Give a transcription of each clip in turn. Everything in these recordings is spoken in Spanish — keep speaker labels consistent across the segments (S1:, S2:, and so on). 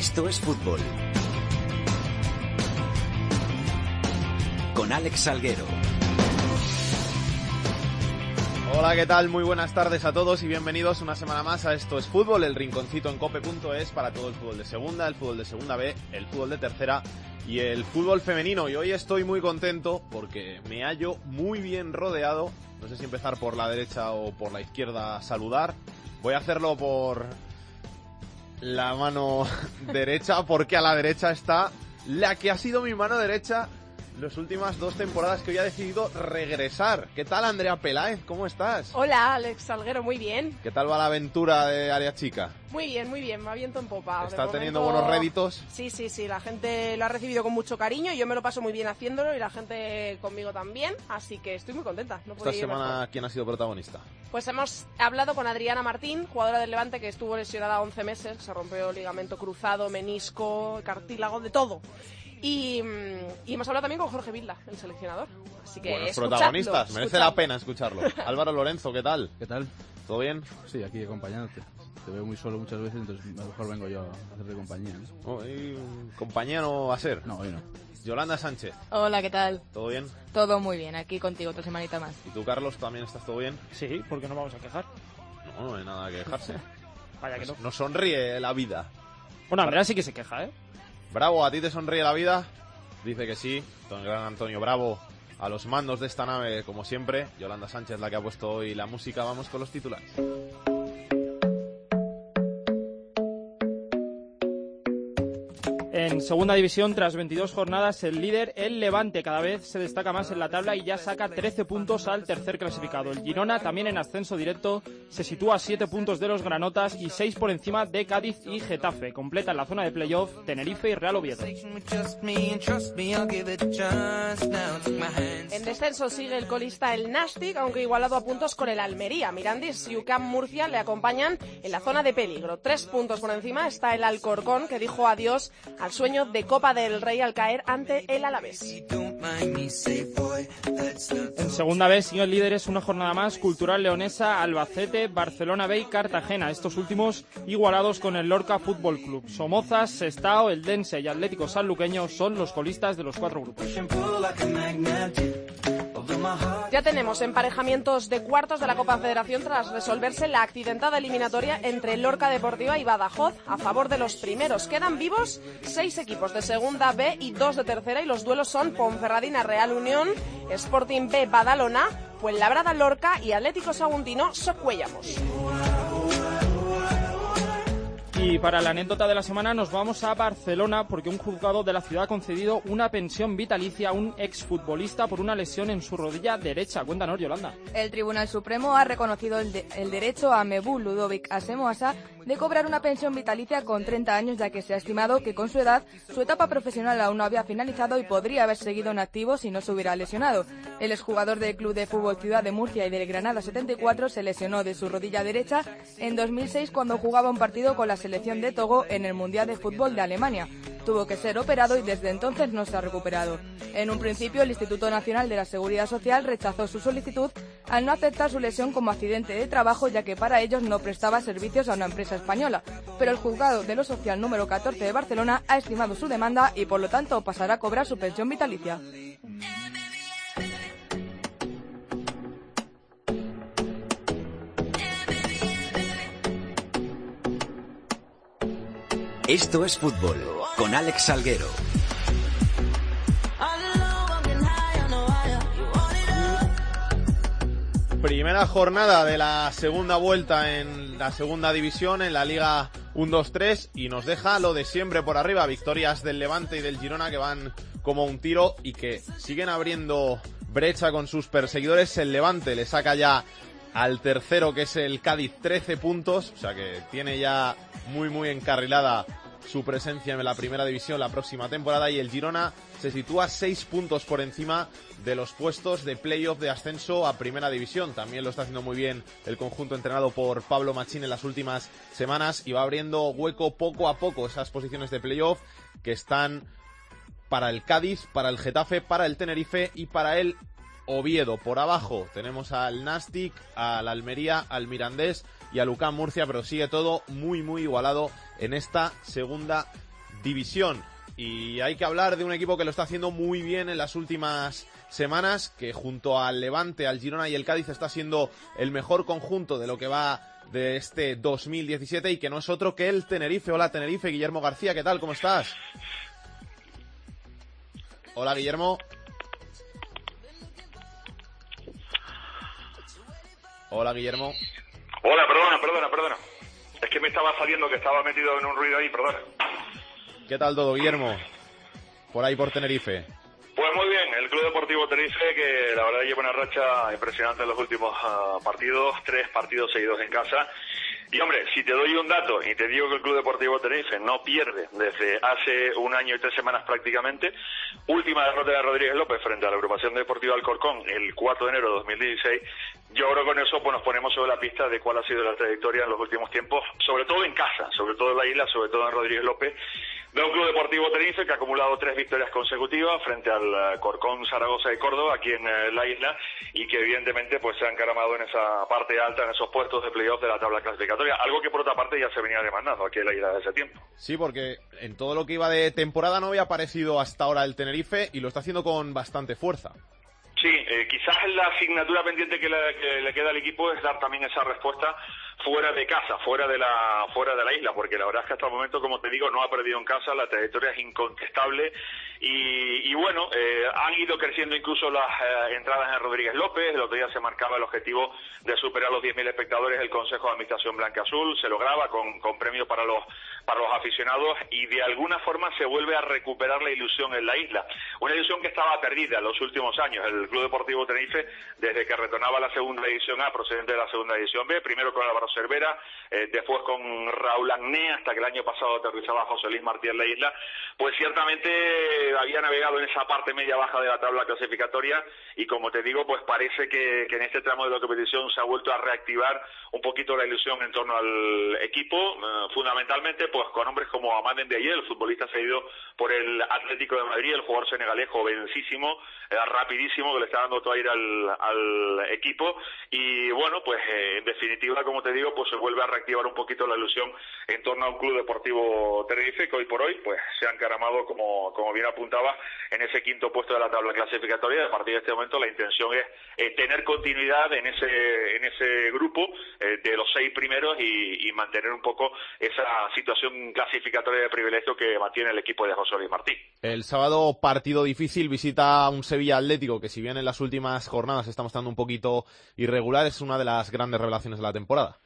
S1: Esto es fútbol. Con Alex Salguero.
S2: Hola, ¿qué tal? Muy buenas tardes a todos y bienvenidos una semana más a Esto es Fútbol, el rinconcito en cope.es para todo el fútbol de segunda, el fútbol de segunda B, el fútbol de tercera y el fútbol femenino. Y hoy estoy muy contento porque me hallo muy bien rodeado. No sé si empezar por la derecha o por la izquierda a saludar. Voy a hacerlo por la mano derecha porque a la derecha está la que ha sido mi mano derecha las últimas dos temporadas que hoy ha decidido regresar. ¿Qué tal, Andrea Peláez? ¿Cómo estás?
S3: Hola, Alex Salguero, muy bien.
S2: ¿Qué tal va la aventura de Área Chica?
S3: Muy bien, muy bien, me viento en popa.
S2: ¿Está teniendo buenos réditos?
S3: Sí, sí, sí, la gente lo ha recibido con mucho cariño, yo me lo paso muy bien haciéndolo y la gente conmigo también, así que estoy muy contenta.
S2: Esta semana, ¿quién ha sido protagonista?
S3: Pues hemos hablado con Adriana Martín, jugadora del Levante que estuvo lesionada 11 meses, se rompió ligamento cruzado, menisco, cartílago, de todo. Y, y, hemos hablado también con Jorge Vilda, el seleccionador. Así que
S2: Buenos protagonistas, merece la pena escucharlo. Álvaro Lorenzo, ¿qué tal?
S4: ¿Qué tal?
S2: ¿Todo bien?
S4: Sí, aquí acompañándote. Te veo muy solo muchas veces, entonces a lo mejor vengo yo a hacerte compañía. ¿no?
S2: Hoy compañía no va a ser.
S4: No, hoy no.
S2: Yolanda Sánchez.
S5: Hola, ¿qué tal?
S2: ¿Todo bien?
S5: Todo muy bien, aquí contigo otra semanita más.
S2: ¿Y tú, Carlos, también estás todo bien?
S6: Sí, porque no vamos a quejar.
S2: No, no hay nada que quejarse.
S6: Vaya que no.
S2: Nos sonríe la vida.
S6: Bueno, Andrea sí que se queja, ¿eh?
S2: Bravo, ¿a ti te sonríe la vida? Dice que sí. Don gran Antonio Bravo a los mandos de esta nave, como siempre. Yolanda Sánchez, la que ha puesto hoy la música. Vamos con los titulares.
S6: En segunda división, tras 22 jornadas, el líder, el Levante, cada vez se destaca más en la tabla y ya saca 13 puntos al tercer clasificado. El Girona, también en ascenso directo, se sitúa a 7 puntos de los Granotas y 6 por encima de Cádiz y Getafe. Completa en la zona de playoff Tenerife y Real Oviedo.
S3: En descenso sigue el colista el Nastic, aunque igualado a puntos con el Almería. Mirandis y UCAM Murcia le acompañan en la zona de peligro. Tres puntos por encima está el Alcorcón, que dijo adiós al sueño de Copa del Rey al caer ante el Alavés.
S6: En segunda vez siguen líderes una jornada más, Cultural Leonesa, Albacete, Barcelona B y Cartagena, estos últimos igualados con el Lorca Fútbol Club. Somozas, Sestao, El Dense y Atlético Sanluqueño son los colistas de los cuatro grupos.
S3: Ya tenemos emparejamientos de cuartos de la Copa Federación tras resolverse la accidentada eliminatoria entre Lorca Deportiva y Badajoz a favor de los primeros. Quedan vivos seis equipos de segunda B y dos de tercera y los duelos son Ponferradina Real Unión, Sporting B Badalona, Fuenlabrada Lorca y Atlético Saguntino Socuellamos.
S6: Y para la anécdota de la semana nos vamos a Barcelona porque un juzgado de la ciudad ha concedido una pensión vitalicia a un exfutbolista por una lesión en su rodilla derecha. Cuéntanos, Yolanda.
S5: El Tribunal Supremo ha reconocido el, de el derecho a Mebú Ludovic Asemoasa de cobrar una pensión vitalicia con 30 años ya que se ha estimado que con su edad su etapa profesional aún no había finalizado y podría haber seguido en activo si no se hubiera lesionado. El exjugador del Club de Fútbol Ciudad de Murcia y del Granada 74 se lesionó de su rodilla derecha en 2006 cuando jugaba un partido con la selección de Togo en el Mundial de Fútbol de Alemania. Tuvo que ser operado y desde entonces no se ha recuperado. En un principio, el Instituto Nacional de la Seguridad Social rechazó su solicitud al no aceptar su lesión como accidente de trabajo, ya que para ellos no prestaba servicios a una empresa española. Pero el juzgado de lo social número 14 de Barcelona ha estimado su demanda y por lo tanto pasará a cobrar su pensión vitalicia.
S1: Esto es fútbol con Alex Salguero.
S2: Primera jornada de la segunda vuelta en la segunda división, en la Liga 1-2-3, y nos deja lo de siempre por arriba. Victorias del Levante y del Girona que van como un tiro y que siguen abriendo brecha con sus perseguidores. El Levante le saca ya al tercero, que es el Cádiz, 13 puntos, o sea que tiene ya muy, muy encarrilada su presencia en la primera división la próxima temporada y el Girona se sitúa seis puntos por encima de los puestos de playoff de ascenso a primera división. También lo está haciendo muy bien el conjunto entrenado por Pablo Machín en las últimas semanas y va abriendo hueco poco a poco esas posiciones de playoff que están para el Cádiz, para el Getafe, para el Tenerife y para el Oviedo. Por abajo tenemos al Nastic, al Almería, al Mirandés y al UCAM Murcia, pero sigue todo muy, muy igualado en esta segunda división. Y hay que hablar de un equipo que lo está haciendo muy bien en las últimas semanas, que junto al Levante, al Girona y el Cádiz está siendo el mejor conjunto de lo que va de este 2017 y que no es otro que el Tenerife. Hola Tenerife, Guillermo García, ¿qué tal? ¿Cómo estás? Hola Guillermo. Hola Guillermo.
S7: Hola, perdona, perdona, perdona. Es que me estaba saliendo que estaba metido en un ruido ahí, perdona.
S2: ¿Qué tal todo, Guillermo? Por ahí por Tenerife.
S7: Pues muy bien, el Club Deportivo Tenerife, que la verdad lleva una racha impresionante en los últimos ah, partidos, tres partidos seguidos en casa. Y hombre, si te doy un dato y te digo que el Club Deportivo Tenerife no pierde desde hace un año y tres semanas prácticamente, última derrota de Rodríguez López frente a la agrupación deportiva Alcorcón el 4 de enero de 2016, yo creo que con eso pues nos ponemos sobre la pista de cuál ha sido la trayectoria en los últimos tiempos, sobre todo en casa, sobre todo en la isla, sobre todo en Rodríguez López, de un Club Deportivo Tenerife que ha acumulado tres victorias consecutivas frente al eh, Corcón Zaragoza de Córdoba aquí en eh, la isla y que evidentemente pues se ha encaramado en esa parte alta, en esos puestos de playoff de la tabla clasificatoria, algo que por otra parte ya se venía demandando aquí en la isla desde ese tiempo.
S2: Sí, porque en todo lo que iba de temporada no había aparecido hasta ahora el Tenerife y lo está haciendo con bastante fuerza.
S7: Sí, eh, quizás la asignatura pendiente que le, que le, queda al equipo es dar también esa respuesta fuera de casa, fuera de la fuera de la isla, porque la verdad es que hasta el momento, como te digo, no ha perdido en casa, la trayectoria es incontestable y, y bueno, eh, han ido creciendo incluso las eh, entradas en Rodríguez López, el otro día se marcaba el objetivo de superar los 10.000 espectadores el Consejo de Administración Blanca Azul, se lograba con, con premios para los para los aficionados y de alguna forma se vuelve a recuperar la ilusión en la isla. Una ilusión que estaba perdida en los últimos años. El Club Deportivo Tenerife, desde que retornaba la segunda división A, procedente de la segunda división B, primero con Álvaro Cervera, eh, después con Raúl Agné, hasta que el año pasado aterrizaba José Luis Martí en la isla, pues ciertamente había navegado en esa parte media baja de la tabla clasificatoria y como te digo, pues parece que, que en este tramo de la competición se ha vuelto a reactivar un poquito la ilusión en torno al equipo, eh, fundamentalmente pues con hombres como Amanden de ayer, el futbolista cedido por el Atlético de Madrid, el jugador senegalés jovencísimo, eh, rapidísimo, que le está dando todo aire al, al equipo. Y bueno, pues eh, en definitiva, como te digo, pues se vuelve a reactivar un poquito la ilusión en torno a un club deportivo Tenerife que hoy por hoy pues se ha encaramado, como, como bien apuntaba, en ese quinto puesto de la tabla clasificatoria. A partir de este momento la intención es eh, tener continuidad en ese, en ese grupo eh, de los seis primeros y, mantener un poco esa situación clasificatoria de privilegio que mantiene el equipo de José Luis Martí.
S2: El sábado partido difícil, visita un Sevilla Atlético que si bien en las últimas jornadas está mostrando un poquito irregular, es una de las grandes revelaciones de la temporada.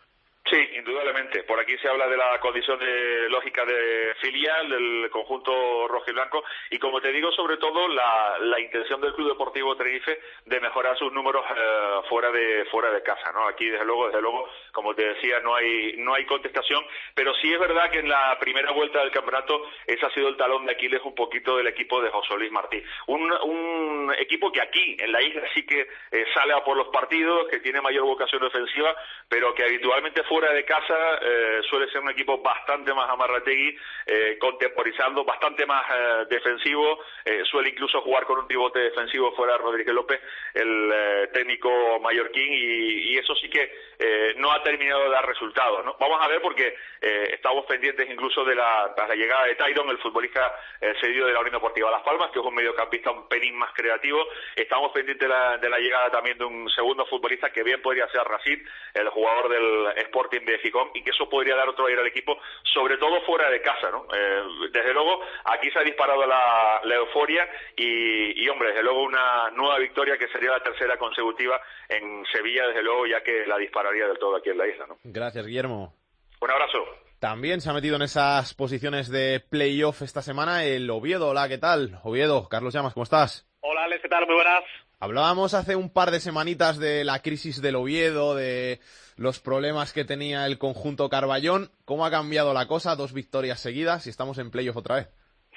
S7: Indudablemente. Por aquí se habla de la condición de lógica de filial del conjunto rojo y blanco y como te digo, sobre todo la, la intención del Club Deportivo Tenerife de mejorar sus números eh, fuera de fuera de casa, ¿no? Aquí desde luego, desde luego, como te decía, no hay no hay contestación, pero sí es verdad que en la primera vuelta del campeonato ese ha sido el talón de Aquiles un poquito del equipo de José Luis Martí. Un, un equipo que aquí en la isla sí que eh, sale a por los partidos, que tiene mayor vocación ofensiva, pero que habitualmente fuera de casa eh, suele ser un equipo bastante más amarrategui, eh, contemporizando, bastante más eh, defensivo, eh, suele incluso jugar con un pivote defensivo fuera Rodríguez López, el eh, técnico mallorquín, y, eso sí que eh, no ha terminado de dar resultados. ¿no? Vamos a ver porque estamos pendientes incluso de la, de la llegada de Tyron, el futbolista cedido de la Unión Deportiva Las Palmas, que es un mediocampista un pelín más creativo. Estamos pendientes de la, de la llegada también de un segundo futbolista que bien podría ser Racid, el jugador del Sporting de Gijón, y que eso podría dar otro aire al equipo, sobre todo fuera de casa, ¿no? Eh, desde luego, aquí se ha disparado la, euforia y, y, hombre, desde luego una nueva victoria que sería la tercera consecutiva en Sevilla, desde luego, ya que la dispararía del todo aquí en la isla, ¿no?
S2: Gracias, Guillermo.
S7: Un abrazo.
S2: También se ha metido en esas posiciones de playoff esta semana el Oviedo. Hola, ¿qué tal? Oviedo, Carlos Llamas, ¿cómo estás?
S8: Hola, Alex, ¿qué tal? Muy buenas.
S2: Hablábamos hace un par de semanitas de la crisis del Oviedo, de los problemas que tenía el conjunto Carballón. ¿Cómo ha cambiado la cosa? Dos victorias seguidas y estamos en playoff otra vez.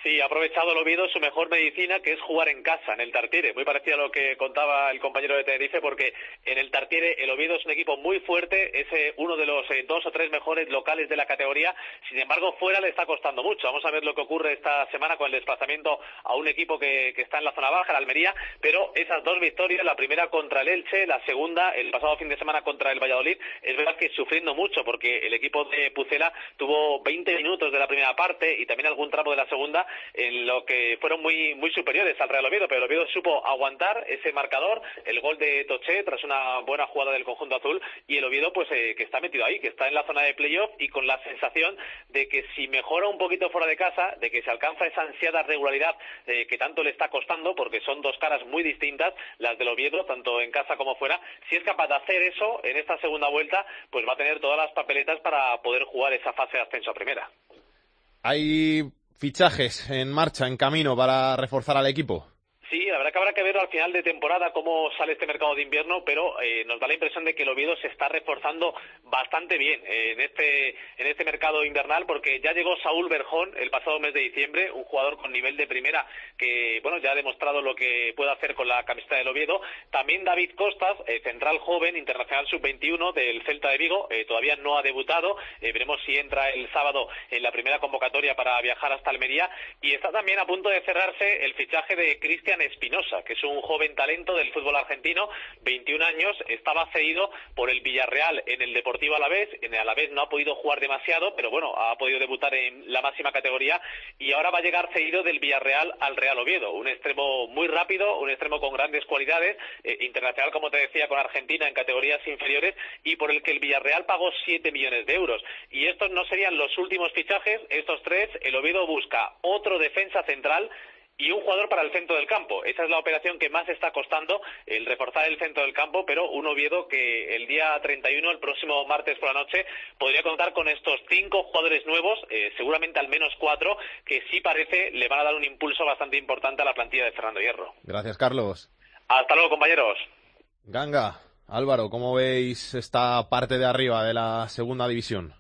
S8: Sí, ha aprovechado el Oviedo su mejor medicina, que es jugar en casa, en el Tartiere. Muy parecido a lo que contaba el compañero de Tenerife, porque en el Tartiere el Oviedo es un equipo muy fuerte, es eh, uno de los eh, dos o tres mejores locales de la categoría. Sin embargo, fuera le está costando mucho. Vamos a ver lo que ocurre esta semana con el desplazamiento a un equipo que, está en la zona baja, la Almería. Pero esas dos victorias, la primera contra el Elche, la segunda el pasado fin de semana contra el Valladolid, es verdad que sufriendo mucho, porque el equipo de Pucela tuvo 20 minutos de la primera parte y también algún tramo de la segunda en lo que fueron muy, muy superiores al Real Oviedo, pero el Oviedo supo aguantar ese marcador, el gol de Toché tras una buena jugada del conjunto azul y el Oviedo pues eh, que está metido ahí, que está en la zona de playoff y con la sensación de que si mejora un poquito fuera de casa, de que se alcanza esa ansiada regularidad eh, que tanto le está costando, porque son dos caras muy distintas, las del Oviedo, tanto en casa como fuera, si es capaz de hacer eso en esta segunda vuelta, pues va a tener todas las papeletas para poder jugar esa fase de ascenso a primera.
S2: Hay fichajes en marcha, en camino para reforzar al equipo.
S8: Sí, la verdad que habrá que ver al final de temporada cómo sale este mercado de invierno, pero eh, nos da la impresión de que el Oviedo se está reforzando bastante bien eh, en este en este mercado invernal, porque ya llegó Saúl Berjón el pasado mes de diciembre, un jugador con nivel de primera que bueno ya ha demostrado lo que puede hacer con la camiseta del Oviedo. También David Costas, eh, central joven, internacional sub-21 del Celta de Vigo, todavía no ha debutado. veremos si entra el sábado en la primera convocatoria para viajar hasta Almería. Y está también a punto de cerrarse el fichaje de Cristian Espinosa, que es un joven talento del fútbol argentino, 21 años, estaba cedido por el Villarreal en el Deportivo Alavés, en el Alavés no ha podido jugar demasiado, pero bueno, ha podido debutar en la máxima categoría y ahora va a llegar cedido del Villarreal al Real Oviedo, un extremo muy rápido, un extremo con grandes cualidades, eh, internacional como te decía con Argentina en categorías inferiores y por el que el Villarreal pagó 7 millones de euros. Y estos no serían los últimos fichajes, estos tres, el Oviedo busca otro defensa central y un jugador para el centro del campo. Esa es la operación que más está costando, el reforzar el centro del campo, pero un Oviedo que el día 31, el próximo martes por la noche, podría contar con estos cinco jugadores nuevos, eh, seguramente al menos cuatro, que sí parece le van a dar un impulso bastante importante a la plantilla de Fernando Hierro.
S2: Gracias, Carlos.
S8: Hasta luego, compañeros.
S2: Ganga, Álvaro, ¿cómo veis esta parte de arriba de la segunda división?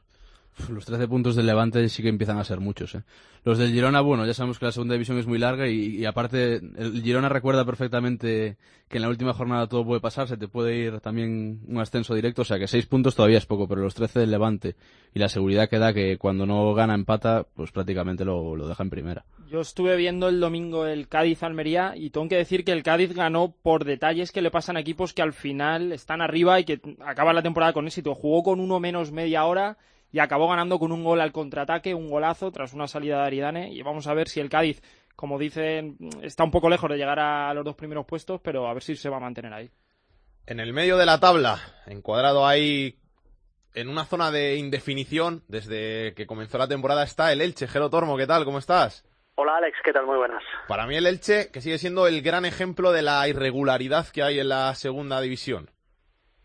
S4: Los 13 puntos del Levante sí que empiezan a ser muchos. ¿eh? Los del Girona, bueno, ya sabemos que la segunda división es muy larga y, aparte el Girona recuerda perfectamente que en la última jornada todo puede pasar, se te puede ir también un ascenso directo, o sea que 6 puntos todavía es poco, pero los 13 del Levante y la seguridad que da que cuando no gana empata, pues prácticamente lo, lo deja en primera.
S6: Yo estuve viendo el domingo el Cádiz-Almería y tengo que decir que el Cádiz ganó por detalles que le pasan a equipos que al final están arriba y que acaban la temporada con éxito. Jugó con uno menos media hora y acabó ganando con un gol al contraataque, un golazo tras una salida de Aridane y vamos a ver si el Cádiz, como dicen, está un poco lejos de llegar a los dos primeros puestos, pero a ver si se va a mantener ahí.
S2: En el medio de la tabla, encuadrado ahí en una zona de indefinición, desde que comenzó la temporada está el Elche. Jero Tormo, ¿qué tal? ¿Cómo estás?
S9: Hola Alex, ¿qué tal? Muy buenas.
S2: Para mí el Elche, que sigue siendo el gran ejemplo de la irregularidad que hay en la segunda división.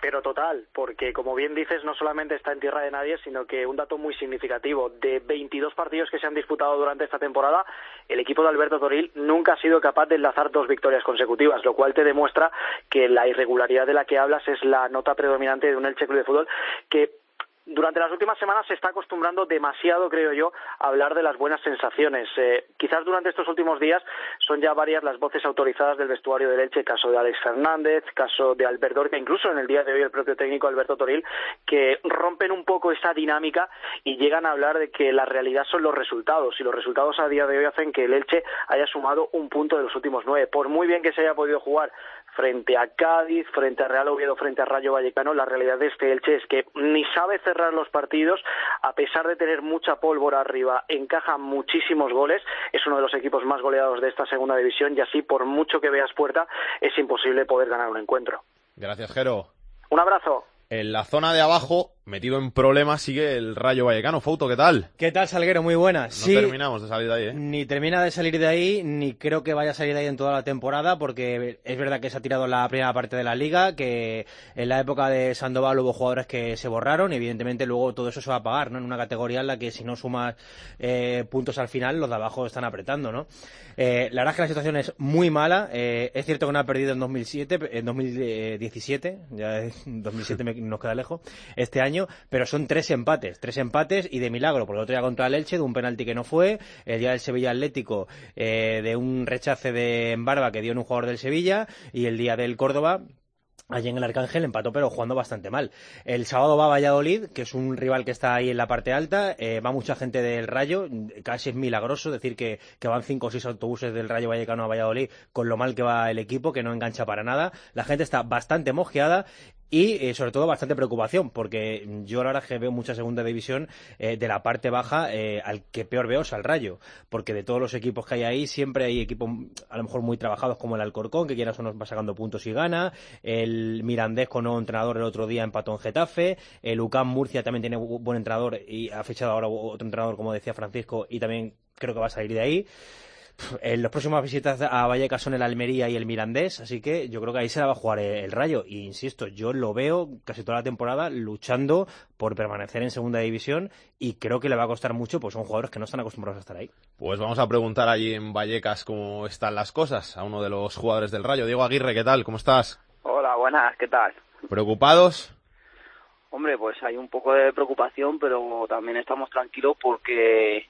S9: Pero total, porque como bien dices, no solamente está en tierra de nadie, sino que un dato muy significativo, de 22 partidos que se han disputado durante esta temporada, el equipo de Alberto Toril nunca ha sido capaz de enlazar dos victorias consecutivas, lo cual te demuestra que la irregularidad de la que hablas es la nota predominante de un Elche Club de Fútbol que durante las últimas semanas se está acostumbrando demasiado, creo yo, a hablar de las buenas sensaciones. Eh, quizás durante estos últimos días son ya varias las voces autorizadas del vestuario del Elche, caso de Alex Fernández, caso de Albert Dorca, incluso en el día de hoy el propio técnico Alberto Toril, que rompen un poco esa dinámica y llegan a hablar de que la realidad son los resultados. Y los resultados a día de hoy hacen que el Elche haya sumado un punto de los últimos nueve. Por muy bien que se haya podido jugar frente a Cádiz, frente a Real Oviedo, frente a Rayo Vallecano, la realidad de este Elche es que ni sabe cerrar los partidos, a pesar de tener mucha pólvora arriba, encaja muchísimos goles, es uno de los equipos más goleados de esta segunda división y así, por mucho que veas puerta, es imposible poder ganar un encuentro.
S2: Gracias, Jero.
S9: Un abrazo.
S2: En la zona de abajo, metido en problemas, sigue el Rayo Vallecano. Fauto, ¿qué tal?
S10: ¿Qué tal, Salguero? Muy buenas.
S2: No terminamos de salir de ahí, ¿eh?
S10: Ni termina de salir de ahí, ni creo que vaya a salir de ahí en toda la temporada, porque es verdad que se ha tirado la primera parte de la liga, que en la época de Sandoval hubo jugadores que se borraron, y evidentemente luego todo eso se va a pagar, ¿no? En una categoría en la que si no sumas eh, puntos al final, los de abajo están apretando, ¿no? Eh, la verdad es que la situación es muy mala. Eh, es cierto que no ha perdido en 2007, en 2017, ya en 2007 nos queda lejos, este año pero son tres empates, tres empates y de milagro, porque el otro día contra el Elche, de un penalti que no fue, el día del Sevilla Atlético, eh, de un rechace de Barba que dio en un jugador del Sevilla, y el día del Córdoba, Allí en el Arcángel empató, pero jugando bastante mal. El sábado va a Valladolid, que es un rival que está ahí en la parte alta. Eh, va mucha gente del Rayo, casi es milagroso decir que, que van cinco o seis autobuses del Rayo Vallecano a Valladolid con lo mal que va el equipo, que no engancha para nada. La gente está bastante mojeada y eh, sobre todo bastante preocupación porque yo la verdad que veo mucha segunda división eh, de la parte baja eh, al que peor veo es al Rayo porque de todos los equipos que hay ahí siempre hay equipos a lo mejor muy trabajados como el Alcorcón que quieras o no va sacando puntos y gana. El Mirandés con nuevo entrenador el otro día empató en Getafe. El UCAM Murcia también tiene buen entrenador y ha fichado ahora otro entrenador como decía Francisco y también creo que va a salir de ahí en los próximos visitas a Vallecas son el Almería y el Mirandés, así que yo creo que ahí se la va a jugar el Rayo. Y insisto, yo lo veo casi toda la temporada luchando por permanecer en segunda división y creo que le va a costar mucho, pues son jugadores que no están acostumbrados a estar ahí.
S2: Pues vamos a preguntar allí en Vallecas cómo están las cosas a uno de los jugadores del Rayo. Diego Aguirre, ¿qué tal? ¿Cómo estás?
S11: Hola, buenas, ¿qué tal?
S2: ¿Preocupados?
S11: Hombre, pues hay un poco de preocupación, pero también estamos tranquilos porque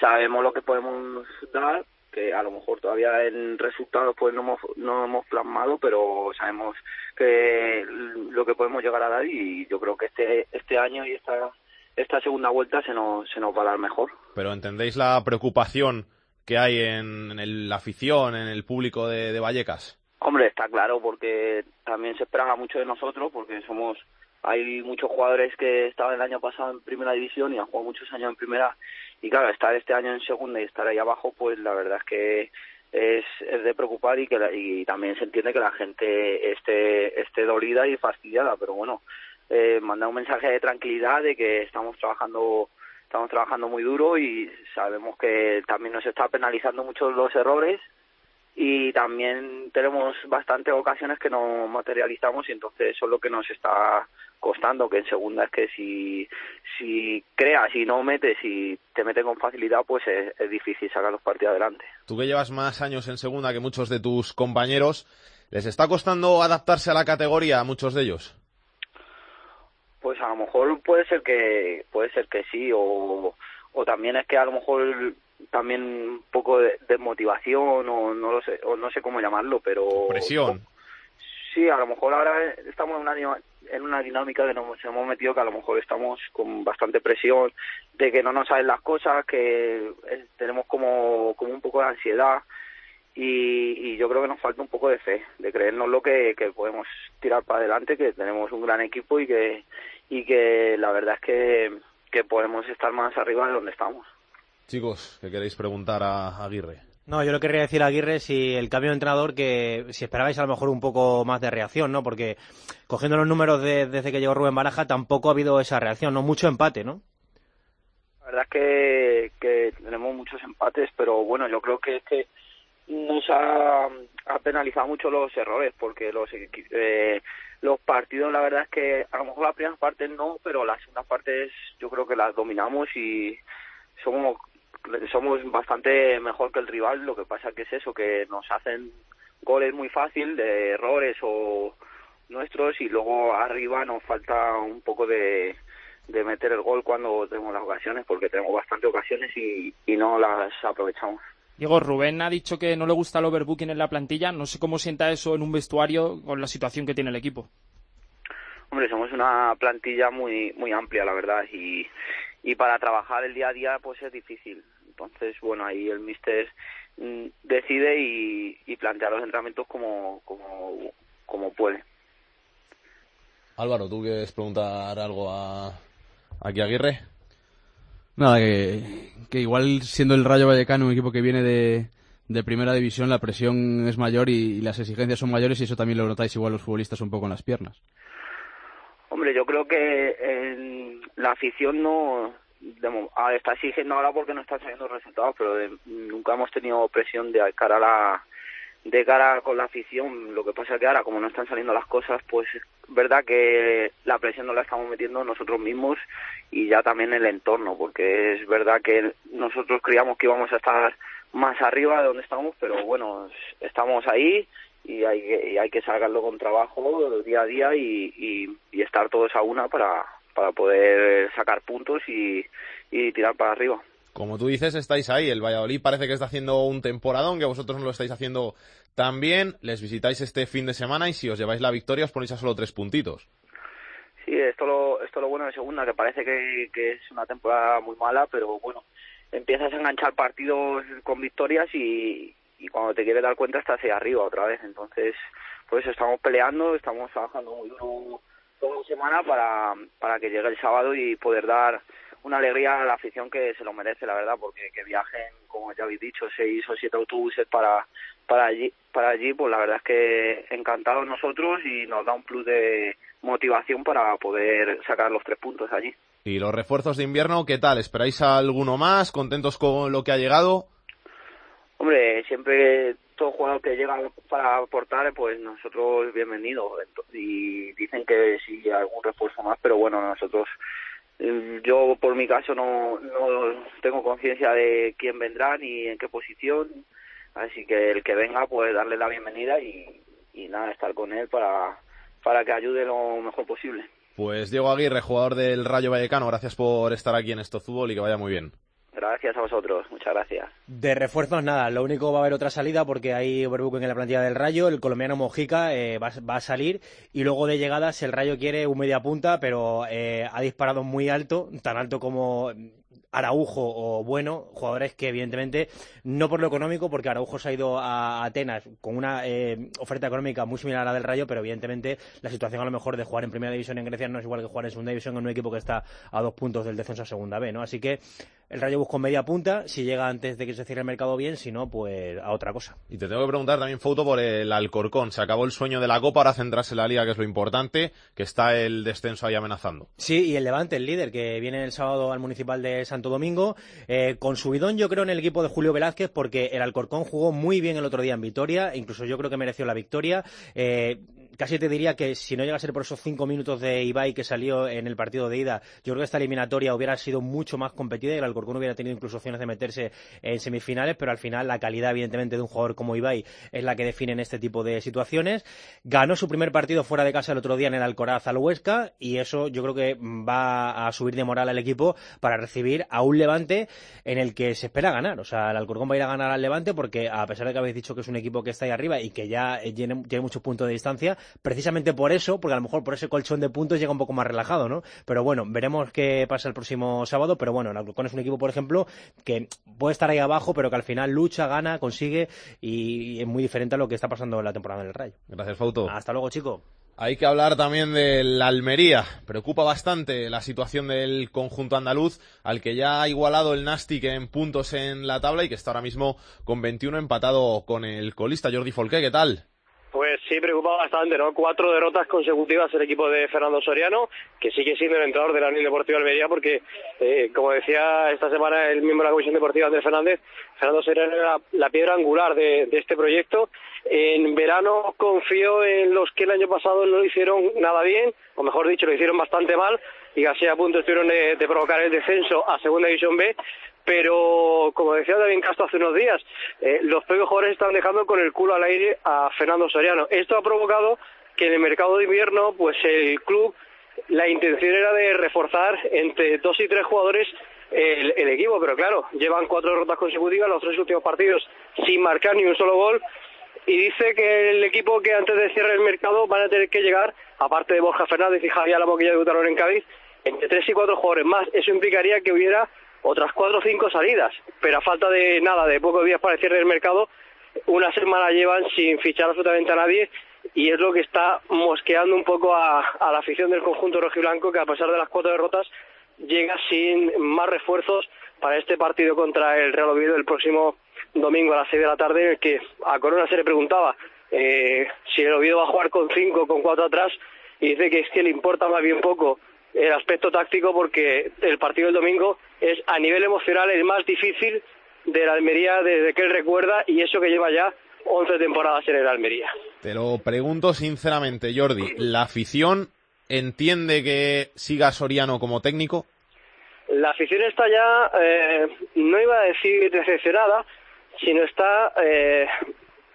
S11: sabemos lo que podemos dar que a lo mejor todavía en resultados pues no hemos, no hemos plasmado, pero sabemos que lo que podemos llegar a dar y yo creo que este este año y esta esta segunda vuelta se nos se nos va a dar mejor.
S2: Pero entendéis la preocupación que hay en, la afición, en el público de, de Vallecas.
S11: Hombre, está claro porque también se esperaba mucho de nosotros porque somos hay muchos jugadores que estaban el año pasado en primera división y han jugado muchos años en primera. Y claro, estar este año en segunda y estar ahí abajo, pues la verdad es que es, es de preocupar y que y también se entiende que la gente esté, esté dolida y fastidiada, pero bueno, eh, manda un mensaje de tranquilidad de que estamos trabajando estamos trabajando muy duro y sabemos que también nos está penalizando mucho los errores. Y también tenemos bastantes ocasiones que no materializamos y entonces eso es lo que nos está costando que en segunda es que si si creas y no metes y te meten con facilidad pues es, difícil sacar los partidos adelante.
S2: Tú que llevas más años en segunda que muchos de tus compañeros, ¿les está costando adaptarse a la categoría a muchos de ellos?
S11: Pues a lo mejor puede ser que puede ser que sí o o también es que a lo mejor también un poco de, de motivación o no lo sé o no sé cómo llamarlo pero
S2: presión
S11: sí a lo mejor ahora estamos en una en una dinámica que nos hemos metido que a lo mejor estamos con bastante presión de que no nos saben las cosas, que eh, tenemos como, como un poco de ansiedad y, yo creo que nos falta un poco de fe, de creernos lo que, que podemos tirar para adelante, que tenemos un gran equipo y que, y que la verdad es que, que podemos estar más arriba de donde estamos.
S2: Chicos, ¿qué queréis preguntar a Aguirre?
S10: No, yo lo querría decir Aguirre si el cambio de entrenador, que si esperabais a lo mejor un poco más de reacción, ¿no? Porque cogiendo los números de, desde que llegó Rubén Baraja tampoco ha habido esa reacción, ¿no? Mucho empate, ¿no?
S11: La verdad es que, tenemos muchos empates, pero bueno, yo creo que es que nos ha, penalizado mucho los errores, porque los eh, los partidos, la verdad es que a lo mejor la primera parte no, pero las segunda partes yo creo que las dominamos y somos somos bastante mejor que el rival, lo que pasa que es eso, que nos hacen goles muy fácil de errores o nuestros y luego arriba nos falta un poco de, de meter el gol cuando tenemos las ocasiones, porque tenemos bastantes ocasiones y, y no las aprovechamos.
S6: Diego, Rubén ha dicho que no le gusta el overbooking en la plantilla. No sé cómo sienta eso en un vestuario con la situación que tiene el equipo.
S11: Hombre, somos una plantilla muy muy amplia, la verdad, y, y para trabajar el día a día pues es difícil. Entonces, bueno, ahí el mister mm, decide y, y, plantea los entrenamientos como, como, como puede.
S2: Álvaro, ¿tú quieres preguntar algo a aquí a Aguirre?
S4: Nada, que, que igual siendo el Rayo Vallecano un equipo que viene de, de primera división, la presión es mayor y, y, las exigencias son mayores y eso también lo notáis igual los futbolistas un poco en las piernas.
S11: Hombre, yo creo que en la afición no está exigiendo ahora porque no están saliendo resultados, pero nunca hemos tenido presión de cara a la de cara con la afición. Lo que pasa es que ahora, como no están saliendo las cosas, pues es verdad que la presión no la estamos metiendo nosotros mismos y ya también el entorno, porque es verdad que nosotros creíamos que íbamos a estar más arriba de donde estamos, pero bueno, estamos ahí y hay que, y hay que sacarlo con trabajo día a día y, y estar todos a una para, para poder sacar puntos y, y tirar para arriba.
S2: Como tú dices, estáis ahí. El Valladolid parece que está haciendo un temporadón, que vosotros no lo estáis haciendo tan bien. Les visitáis este fin de semana y si os lleváis la victoria os ponéis a solo tres puntitos.
S11: Sí, esto lo, esto lo bueno de segunda, que parece que, que es una temporada muy mala, pero bueno, empiezas a enganchar partidos con victorias y, y cuando te quieres dar cuenta estás ahí arriba otra vez. Entonces, pues estamos peleando, estamos trabajando muy duro semana para, para que llegue el sábado y poder dar una alegría a la afición que se lo merece, la verdad, porque que viajen, como ya habéis dicho, seis o siete autobuses para, para allí, para allí, pues la verdad es que encantados nosotros y nos da un plus de motivación para poder sacar los tres puntos allí.
S2: ¿Y los refuerzos de invierno qué tal? ¿Esperáis alguno más? ¿Contentos con lo que ha llegado?
S11: Hombre, siempre todo jugador que llega para aportar, pues nosotros bienvenidos. Y dicen que sí, algún refuerzo más, pero bueno, nosotros eh, yo por mi caso no, no tengo conciencia de quién vendrá ni en qué posición, así que el que venga pues darle la bienvenida y, y nada, estar con él para, para que ayude lo mejor posible.
S2: Pues Diego Aguirre, jugador del Rayo Vallecano, gracias por estar aquí en Esto Fútbol y que vaya muy bien.
S11: Gracias a vosotros, muchas gracias.
S10: De refuerzos nada, lo único va a haber otra salida porque hay overbooking en la plantilla del Rayo, el colombiano Mojica eh, va, a salir y luego de llegadas el Rayo quiere un media punta pero eh, ha disparado muy alto, tan alto como Araujo o Bueno, jugadores que evidentemente no por lo económico, porque Araujo se ha ido a Atenas con una eh, oferta económica muy similar a la del Rayo, pero evidentemente la situación a lo mejor de jugar en primera división en Grecia no es igual que jugar en segunda división en un equipo que está a dos puntos del descenso a segunda B, ¿no? Así que el Rayo busca media punta, si llega antes de que se cierre el mercado bien, si no, pues a otra cosa.
S2: Y te tengo que preguntar también, Foto, por el Alcorcón. Se acabó el sueño de la Copa, ahora centrarse en la Liga, que es lo importante, que está el descenso ahí amenazando.
S10: Sí, y el Levante, el líder, que viene el sábado al Municipal de Santo Domingo, eh, con subidón yo creo en el equipo de Julio Velázquez, porque el Alcorcón jugó muy bien el otro día en Vitoria, incluso yo creo que mereció la victoria. Eh, casi te diría que si no llega a ser por esos cinco minutos de Ibai que salió en el partido de ida, yo creo que esta eliminatoria hubiera sido mucho más competida y el Alcorcón hubiera tenido incluso opciones de meterse en semifinales, pero al final la calidad, evidentemente, de un jugador como Ibai es la que define en este tipo de situaciones. Ganó su primer partido fuera de casa el otro día en el Alcoraz al Huesca y eso yo creo que va a subir de moral al equipo para recibir a un Levante en el que se espera ganar. O sea, el Alcorcón va a ir a ganar al Levante porque, a pesar de que habéis dicho que es un equipo que está ahí arriba y que ya tiene, tiene muchos puntos de distancia, precisamente por eso, porque a lo mejor por ese colchón de puntos llega un poco más relajado, ¿no? Pero bueno, veremos qué pasa el próximo sábado. Pero bueno, el Alcorcón es un equipo, por ejemplo, que puede estar ahí abajo, pero que al final lucha, gana, consigue y es muy diferente a lo que está pasando en la temporada en el Rayo.
S2: Gracias, Fauto.
S10: Hasta luego, chico.
S2: Hay que hablar también del Almería. Preocupa bastante la situación del conjunto andaluz, al que ya ha igualado el Nastic en puntos en la tabla y que está ahora mismo con 21 empatado con el colista Jordi Folqué. ¿Qué tal?
S12: Pues sí, preocupa bastante, ¿no? Cuatro derrotas consecutivas el equipo de Fernando Soriano, que sigue siendo el entrenador de la Unión Deportiva Almería, porque, eh, como decía esta semana el miembro de la Comisión Deportiva, Andrés Fernández, Fernando Soriano era la piedra angular de, este proyecto. En verano confío en los que el año pasado no lo hicieron nada bien, o mejor dicho, lo hicieron bastante mal, y casi a punto estuvieron de, de provocar el descenso a Segunda División B, pero como decía David Castro hace unos días, eh, los propios jugadores están dejando con el culo al aire a Fernando Soriano. Esto ha provocado que en el mercado de invierno, pues el club, la intención era de reforzar entre dos y tres jugadores el, equipo, pero claro, llevan cuatro derrotas consecutivas, los tres últimos partidos sin marcar ni un solo gol, y dice que el equipo que antes de cierre el mercado van a tener que llegar, aparte de Borja Fernández y Javier Lamo que ya debutaron en Cádiz, entre tres y cuatro jugadores más. Eso implicaría que hubiera otras cuatro o cinco salidas, pero a falta de nada, de pocos días para el cierre del mercado, una semana llevan sin fichar absolutamente a nadie y es lo que está mosqueando un poco a, a la afición del conjunto rojiblanco que a pesar de las cuatro derrotas llega sin más refuerzos para este partido contra el Real Oviedo el próximo domingo a las seis de la tarde en el que a Corona se le preguntaba eh, si el Oviedo va a jugar con cinco o con cuatro atrás y dice que es que le importa más bien poco el aspecto táctico porque el partido del domingo es a nivel emocional el más difícil de la Almería desde que él recuerda y eso que lleva ya 11 temporadas en el Almería.
S2: Te lo pregunto sinceramente, Jordi, ¿la afición entiende que siga Soriano como técnico?
S12: La afición está ya, eh, no iba a decir decepcionada, sino está eh,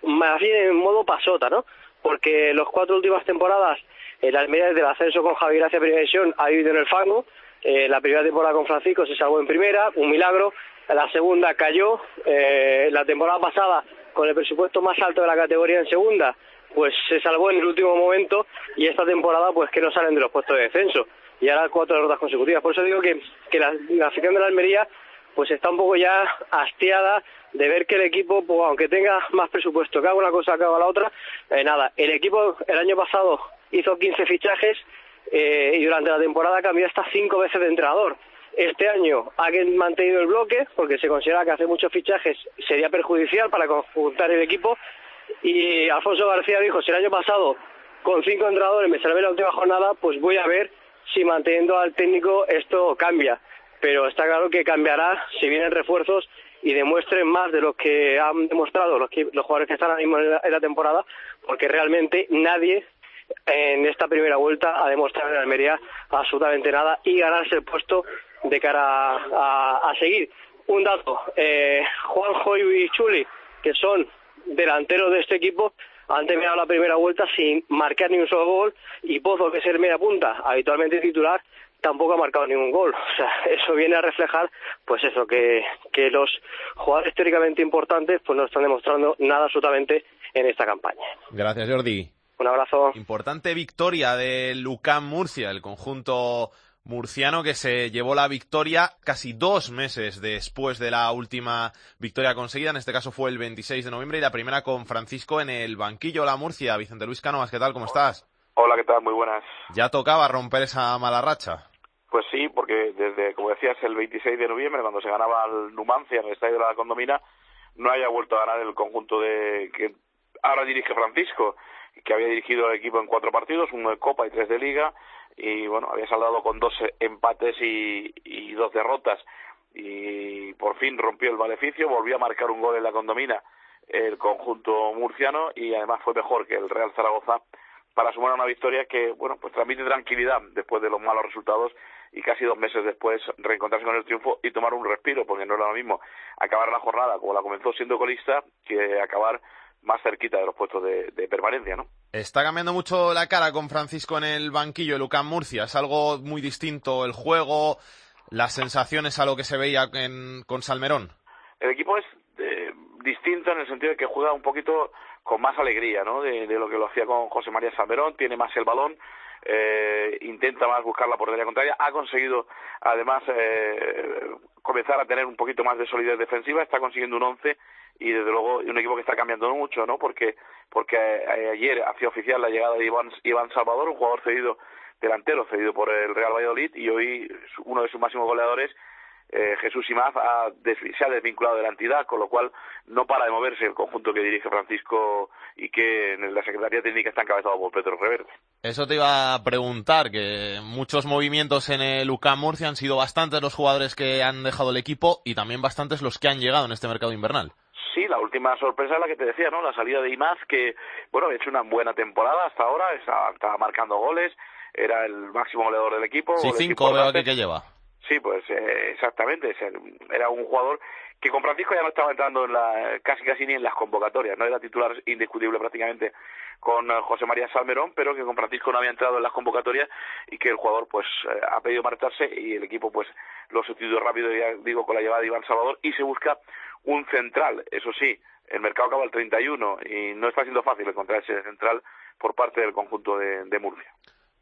S12: más bien en modo pasota, ¿no? Porque las cuatro últimas temporadas El Almería desde el ascenso con Javi Gracia Primera División ha vivido en el fango. Eh, la primera temporada con Francisco se salvó en primera, un milagro. La segunda cayó. Eh, la temporada pasada, con el presupuesto más alto de la categoría en segunda, pues se salvó en el último momento. Y esta temporada, pues que no salen de los puestos de descenso. Y ahora cuatro derrotas consecutivas. Por eso digo que, que la, la afición de la Almería pues está un poco ya hastiada de ver que el equipo, pues, aunque tenga más presupuesto que haga una cosa que haga la otra, eh, nada, el equipo el año pasado hizo 15 fichajes eh, y durante la temporada cambió hasta cinco veces de entrenador. Este año ha mantenido el bloque porque se considera que hacer muchos fichajes sería perjudicial para conjuntar el equipo y Alfonso García dijo, si el año pasado con cinco entrenadores me salvé la última jornada, pues voy a ver si manteniendo al técnico esto cambia. Pero está claro que cambiará si vienen refuerzos y demuestren más de lo que han demostrado los, los jugadores que están ahora mismo en la, en la temporada, porque realmente nadie en esta primera vuelta ha demostrado en Almería absolutamente nada y ganarse el puesto de cara a, a seguir. Un dato, eh, Juanjo y Chuli, que son delanteros de este equipo, han terminado la primera vuelta sin marcar ni un solo gol y Pozo, que es el media punta, habitualmente titular, tampoco ha marcado ningún gol. O sea, eso viene a reflejar, pues eso, que, que los jugadores teóricamente importantes pues no están demostrando nada absolutamente en esta campaña.
S2: Gracias, Jordi.
S12: Un abrazo.
S2: Importante victoria de Lucán Murcia, el conjunto murciano que se llevó la victoria casi dos meses después de la última victoria conseguida. En este caso fue el 26 de noviembre y la primera con Francisco en el banquillo. La Murcia, Vicente Luis Cánovas, ¿qué tal? ¿Cómo estás?
S13: Hola, ¿qué tal? Muy buenas.
S2: Ya tocaba romper esa mala racha.
S13: Pues sí, porque desde, como decías, el 26 de noviembre, cuando se ganaba al Numancia en el estadio de la Condomina, no haya vuelto a ganar el conjunto de que ahora dirige Francisco, que había dirigido el equipo en cuatro partidos, uno de Copa y tres de Liga, y bueno, había saldado con dos empates y, y dos derrotas, y por fin rompió el maleficio, volvió a marcar un gol en la Condomina el conjunto murciano y además fue mejor que el Real Zaragoza para sumar una victoria que, bueno, pues transmite tranquilidad después de los malos resultados y casi dos meses después reencontrarse con el triunfo y tomar un respiro, porque no era lo mismo acabar la jornada como la comenzó siendo colista que acabar más cerquita de los puestos de, de permanencia, ¿no?
S2: Está cambiando mucho la cara con Francisco en el banquillo Lucán Murcia. Es algo muy distinto el juego, las sensaciones a lo que se veía en, con Salmerón.
S13: El equipo es eh, distinto en el sentido de que juega un poquito con más alegría, ¿no? De, de lo que lo hacía con José María Salmerón, tiene más el balón, eh, intenta más buscar la portería contraria, ha conseguido además eh, comenzar a tener un poquito más de solidez defensiva, está consiguiendo un once y desde luego un equipo que está cambiando mucho, ¿no? Porque porque eh, ayer hacía oficial la llegada de Iván, Iván Salvador, un jugador cedido delantero cedido por el Real Valladolid y hoy uno de sus máximos goleadores eh, Jesús Imaz ha se ha desvinculado de la entidad, con lo cual no para de moverse el conjunto que dirige Francisco y que en la Secretaría Técnica está encabezado por Pedro Reverte.
S2: Eso te iba a preguntar, que muchos movimientos en el UCAM Murcia han sido bastantes los jugadores que han dejado el equipo y también bastantes los que han llegado en este mercado invernal.
S13: Sí, la última sorpresa es la que te decía, ¿no? La salida de Imaz, que, bueno, ha hecho una buena temporada hasta ahora, estaba, estaba marcando goles, era el máximo goleador del equipo.
S2: Sí, cinco veo aquí que lleva.
S13: Sí, pues eh, exactamente. Era un jugador que con Francisco ya no estaba entrando en la, casi casi ni en las convocatorias. No era titular indiscutible prácticamente con José María Salmerón, pero que con Francisco no había entrado en las convocatorias y que el jugador pues eh, ha pedido marcharse y el equipo pues lo sustituyó rápido, ya digo, con la llegada de Iván Salvador y se busca un central. Eso sí, el mercado acaba el 31 y no está siendo fácil encontrar ese central por parte del conjunto de, de Murcia.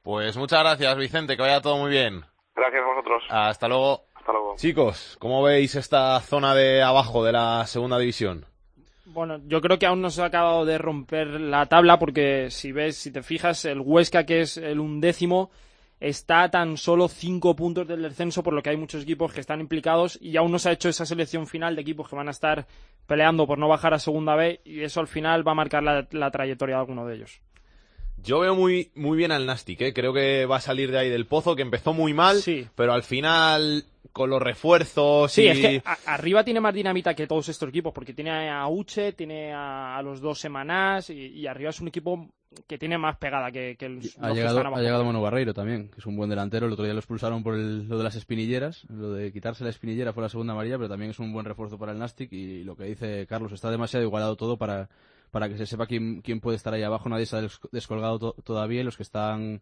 S2: Pues muchas gracias, Vicente, que vaya todo muy bien.
S13: Gracias a vosotros.
S2: Hasta luego.
S13: Hasta luego.
S2: Chicos, ¿cómo veis esta zona de abajo de la segunda división?
S6: Bueno, yo creo que aún no se ha acabado de romper la tabla porque si ves, si te fijas, el Huesca, que es el undécimo, está a tan solo cinco puntos del descenso, por lo que hay muchos equipos que están implicados y aún no se ha hecho esa selección final de equipos que van a estar peleando por no bajar a segunda B y eso al final va a marcar la, la trayectoria de alguno de ellos.
S2: Yo veo muy, muy bien al Nastic, ¿eh? creo que va a salir de ahí del pozo, que empezó muy mal,
S6: sí.
S2: pero al final con los refuerzos
S6: sí,
S2: y...
S6: es que a, arriba tiene más dinamita que todos estos equipos, porque tiene a Uche, tiene a, a los dos semanas y, y, arriba es un equipo que tiene más pegada que, que los,
S4: ha
S6: los
S4: llegado,
S6: que están
S4: Ha llegado Manu Barreiro también, que es un buen delantero. El otro día lo expulsaron por el, lo de las espinilleras. Lo de quitarse la espinillera fue la segunda amarilla, pero también es un buen refuerzo para el Nastic. Y lo que dice Carlos, está demasiado igualado todo para, para que se sepa quién, quién puede estar ahí abajo. Nadie se ha des- descolgado to- todavía y los que están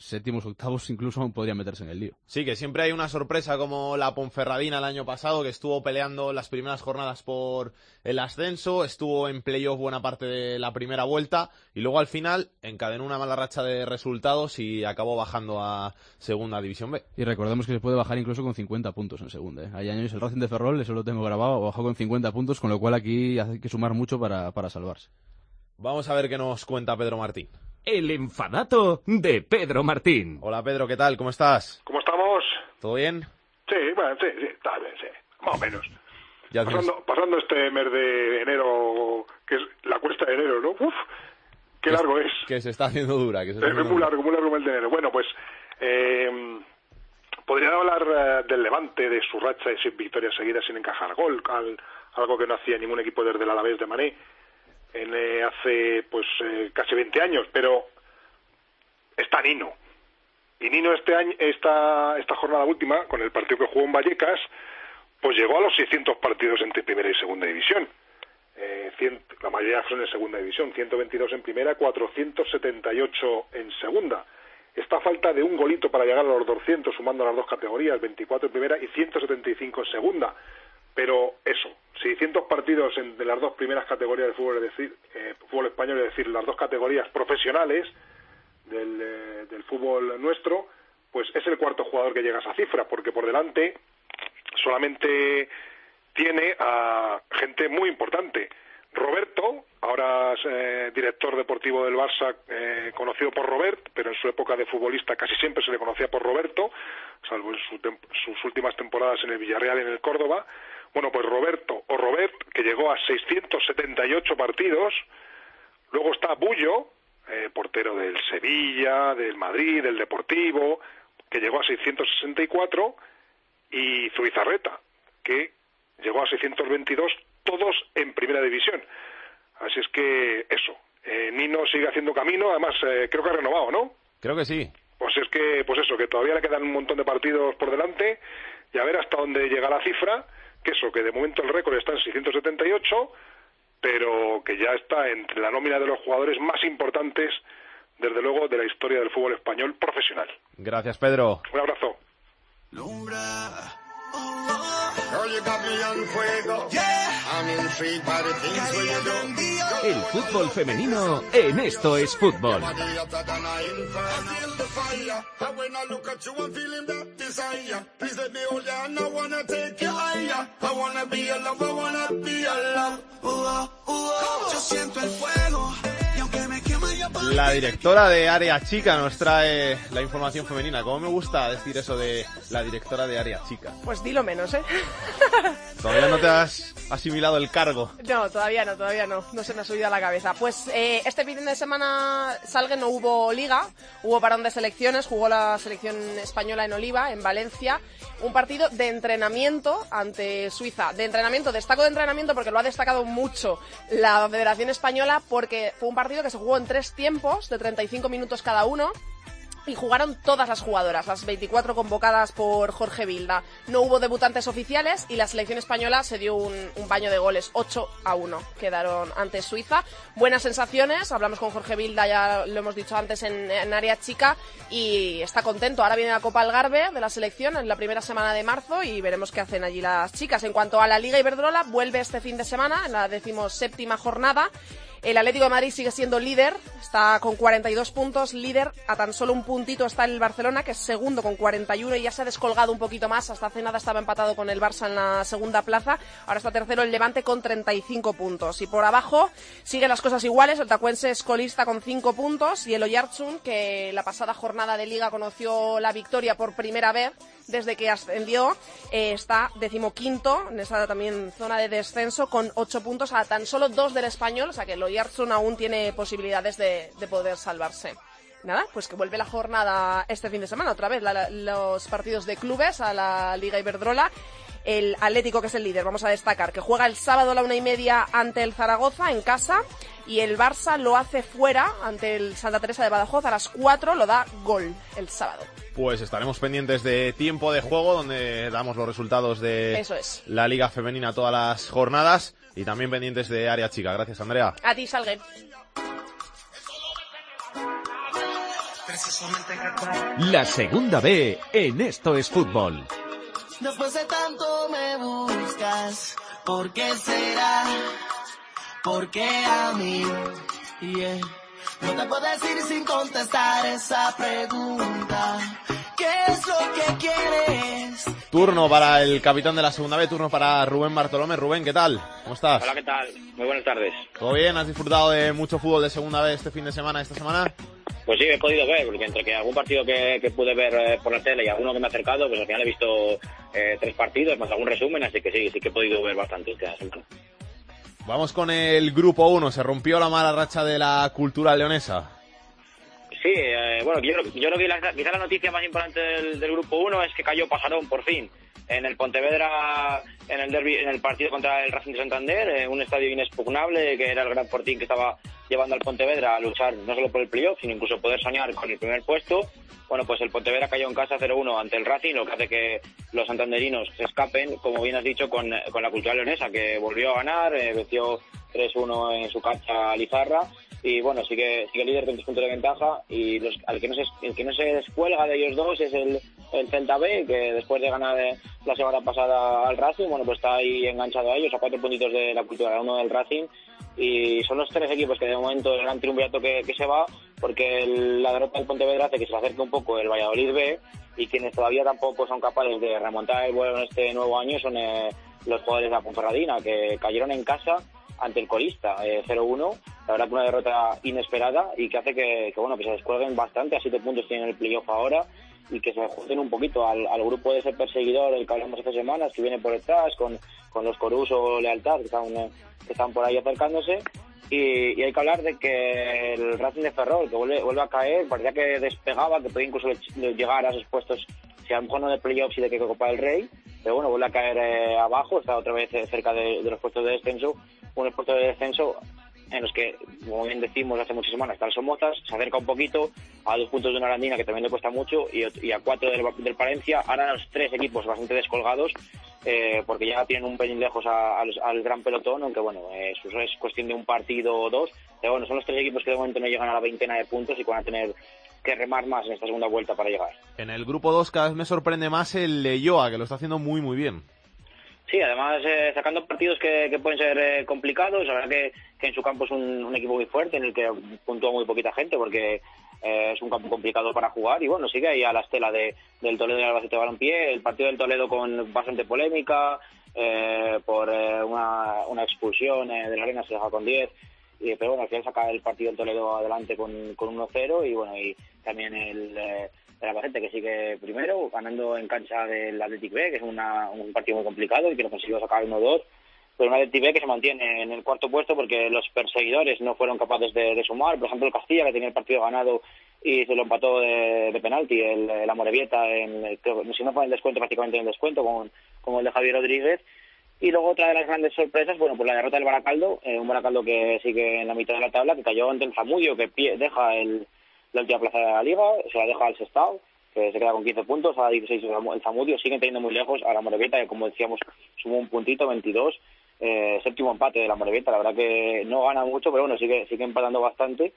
S4: séptimos, octavos, incluso aún podrían meterse en el lío.
S2: Sí, que siempre hay una sorpresa como la Ponferradina el año pasado, que estuvo peleando las primeras jornadas por el ascenso, estuvo en playoff buena parte de la primera vuelta y luego al final encadenó una mala racha de resultados y acabó bajando a Segunda División B.
S4: Y recordemos que se puede bajar incluso con 50 puntos en segunda. ¿eh? Hay años el Racing de Ferrol, eso lo tengo grabado, bajó con 50 puntos, con lo cual aquí hay que sumar mucho para, para salvarse.
S2: Vamos a ver qué nos cuenta Pedro Martín.
S14: El enfadato de Pedro Martín.
S2: Hola Pedro, ¿qué tal? ¿Cómo estás?
S15: ¿Cómo estamos?
S2: ¿Todo bien?
S15: Sí, bueno, sí, sí, está bien, sí, más o menos.
S2: Ya
S15: Pasando, pasando este mes de enero, que es la cuesta de enero, ¿no? Uf, qué largo es.
S2: Que se está haciendo dura. Que se está
S15: Es
S2: haciendo
S15: muy
S2: dura.
S15: largo, muy largo el de enero. Bueno, pues eh, podría hablar del Levante, de su racha de seis victorias seguidas sin encajar gol, al- algo que no hacía ningún equipo desde el Alavés de Mané en, hace pues eh, casi 20 años, pero está Nino. Y Nino este año, esta, esta jornada última, con el partido que jugó en Vallecas, pues llegó a los 600 partidos entre primera y segunda división. Eh, cien- la mayoría son en segunda división, 122 en primera, 478 en segunda. Está a falta de un golito para llegar a los 200, sumando las dos categorías, 24 en primera y 175 en segunda. Pero eso, 600 partidos en, de las dos primeras categorías del fútbol, es decir, eh, fútbol español, es decir, las dos categorías profesionales eh, del fútbol nuestro, pues es el cuarto jugador que llega a esa cifra, porque por delante solamente tiene a gente muy importante. Roberto, ahora eh, director deportivo del Barça, eh, conocido por Robert, pero en su época de futbolista casi siempre se le conocía por Roberto, salvo en su sus últimas temporadas en el Villarreal y en el Córdoba. Bueno, pues Roberto o Robert, que llegó a 678 partidos. Luego está Bullo, eh, portero del Sevilla, del Madrid, del Deportivo, que llegó a 664. Y Zubizarreta, que llegó a 622, todos en primera división. Así es que eso. Eh, Nino sigue haciendo camino, además eh, creo que ha renovado, ¿no?
S2: Creo que sí.
S15: Pues es que, pues eso, que todavía le quedan un montón de partidos por delante y a ver hasta dónde llega la cifra, que eso, que de momento el récord está en 678, pero que ya está entre la nómina de los jugadores más importantes, desde luego, de la historia del fútbol español profesional.
S2: Gracias, Pedro.
S15: Un abrazo.
S14: El fútbol femenino en Esto es Fútbol.
S2: La directora de Área Chica nos trae la información femenina. ¿Cómo me gusta decir eso de la directora de Área Chica?
S3: Pues dilo menos, ¿eh?
S2: Todavía no te has asimilado el cargo.
S3: No, todavía no, todavía no. No se me ha subido a la cabeza. Pues eh, este fin de semana, Salgue, no hubo liga, hubo parón de selecciones, jugó la selección española en Oliva, en Valencia. Un partido de entrenamiento ante Suiza. De entrenamiento, destaco de entrenamiento porque lo ha destacado mucho la Federación Española porque fue un partido que se jugó en tres tiempos de 35 minutos cada uno. Y jugaron todas las jugadoras, las 24 convocadas por Jorge Vilda. No hubo debutantes oficiales y la selección española se dio un, un baño de goles, 8 a 1. Quedaron ante Suiza. Buenas sensaciones, hablamos con Jorge Vilda, ya lo hemos dicho antes en, en área chica, y está contento. Ahora viene la Copa Algarve de la selección en la primera semana de marzo y veremos qué hacen allí las chicas. En cuanto a la Liga Iberdrola, vuelve este fin de semana, en la decimoséptima jornada. El Atlético de Madrid sigue siendo líder, está con 42 puntos, líder, a tan solo un puntito está el Barcelona, que es segundo con 41 y ya se ha descolgado un poquito más, hasta hace nada estaba empatado con el Barça en la segunda plaza, ahora está tercero el Levante con 35 puntos. Y por abajo siguen las cosas iguales, el Tacuense es colista con 5 puntos y el Oyarzun, que la pasada jornada de liga conoció la victoria por primera vez, desde que ascendió, eh, está decimoquinto en esa también zona de descenso con ocho puntos a tan solo dos del español, o sea que el Oyarzun aún tiene posibilidades de, de poder salvarse. Nada, pues que vuelve la jornada este fin de semana, otra vez los partidos de clubes a la Liga Iberdrola. El Atlético, que es el líder, vamos a destacar, que juega el sábado a la una y media ante el Zaragoza en casa y el Barça lo hace fuera ante el Santa Teresa de Badajoz a las 4, lo da gol el sábado.
S2: Pues estaremos pendientes de tiempo de juego, donde damos los resultados de
S3: Eso es.
S2: la Liga Femenina todas las jornadas. y también pendientes de área chica. Gracias, Andrea.
S3: A ti, Salgue.
S14: La segunda B en Esto es Fútbol.
S16: Después de tanto me buscas, ¿por qué será? ¿Por qué a mí? Yeah. No te puedo decir sin contestar esa pregunta. ¿Qué es lo que quieres?
S2: Turno para el capitán de la segunda B, turno para Rubén Bartolomé. Rubén, ¿qué tal? ¿Cómo estás?
S17: Hola, ¿qué tal? Muy buenas tardes.
S2: ¿Todo bien? ¿Has disfrutado de mucho fútbol de segunda B este fin de semana, esta semana?
S17: Pues sí, he podido ver, porque entre que algún partido que, que pude ver eh, por la tele y alguno que me ha acercado, pues al final he visto eh, tres partidos, más algún resumen, así que sí, sí que he podido ver bastante esta semana.
S2: Vamos con el grupo 1. Se rompió la mala racha de la cultura leonesa.
S17: Sí, eh, bueno, yo, yo creo que la, quizá la noticia más importante del, grupo 1 es que cayó Pasarón, por fin, en el Pontevedra, en el derbi, en el partido contra el Racing de Santander, en un estadio inexpugnable, que era el gran fortín que estaba llevando al Pontevedra a luchar no solo por el playoff, sino incluso poder soñar con el primer puesto. Bueno, pues el Pontevedra cayó en casa 0-1 ante el Racing, lo que hace que los santanderinos se escapen, como bien has dicho, con, con la cultura leonesa, que volvió a ganar, eh, venció 3-1 en su cancha a Lizarra y bueno, sigue, sigue líder con tres puntos de ventaja y los, al que no se, el que no se descuelga de ellos dos es el, el Celta B, que después de ganar eh, la semana pasada al Racing, bueno, pues está ahí enganchado a ellos, a cuatro puntitos de la cultura, uno del Racing, y son los tres equipos que de momento el gran triunvirato que, que se va, porque el- la derrota del Pontevedra hace que se acerque un poco el Valladolid B, y quienes todavía tampoco son capaces de remontar el vuelo en este nuevo año son eh, los jugadores de la Ponferradina, que cayeron en casa ante el colista, eh, 0-1. La verdad que una derrota inesperada y que hace que, bueno que se descuelguen bastante, a siete puntos tienen el playoff ahora y que se junten un poquito al, al grupo de ese perseguidor del que hablamos hace semanas, que viene por detrás, con, con los Coruso Lealtad, que están, eh, que están por ahí acercándose. Y, y hay que hablar de que el Racing de Ferrol, que vuelve, vuelve a caer, parecía que despegaba, que podía incluso le- llegar a esos puestos, si a lo mejor no de playoffs y de que Copa del Rey, pero bueno, vuelve a caer eh, abajo, está otra vez eh, cerca de, de los puestos de descenso, unos puestos de descenso en los que, como bien decimos hace muchas semanas, está el Somozas, se acerca un poquito a dos puntos de una Arandina que también le cuesta mucho y, y a cuatro del, del Palencia, ahora los tres equipos bastante descolgados eh, porque ya tienen un pelín lejos a- al, al gran pelotón, aunque bueno, eh, eso es cuestión de un partido o dos, pero bueno, son los tres equipos que de momento no llegan a la veintena de puntos y que van a tener que remar más en esta segunda vuelta para llegar.
S2: En el grupo 2 cada vez me sorprende más el Leyoa, que lo está haciendo muy, muy bien.
S17: Sí, además eh, sacando partidos que, que pueden ser eh, complicados, la verdad que, que en su campo es un, un equipo muy fuerte en el que puntúa muy poquita gente porque eh, es un campo complicado para jugar y bueno, sigue ahí a la estela de, del Toledo y Albacete Balompié, el partido del Toledo con bastante polémica eh, por eh, una, una expulsión eh, de la arena se deja con 10 y, pero bueno, al final saca el partido del Toledo adelante con, con 1-0 y bueno, y también el, eh, el Albacete que sigue primero, ganando en cancha del Athletic B, que es una- un partido muy complicado y que lo consiguió sacar 1-2, pero un Athletic B que se mantiene en el cuarto puesto porque los perseguidores no fueron capaces de, sumar, por ejemplo el Castilla que tenía el partido ganado y se lo empató de, penalti, el, el Amorebieta, en, creo si no fue en el descuento, prácticamente en el descuento, con, como el de Javier Rodríguez, y luego otra de las grandes sorpresas, bueno, pues la derrota del Baracaldo, eh, un Baracaldo que sigue en la mitad de la tabla, que cayó ante el Zamudio, que deja el, la última plaza de la liga, se la deja al Sestao, que se queda con 15 puntos, a 16 el Zamu- el Zamudio, siguen teniendo muy lejos a la Morevieta, que como decíamos, sumó un puntito, 22, eh, séptimo empate de la Morevieta, la verdad que no gana mucho, pero bueno, sigue, sigue empatando bastante,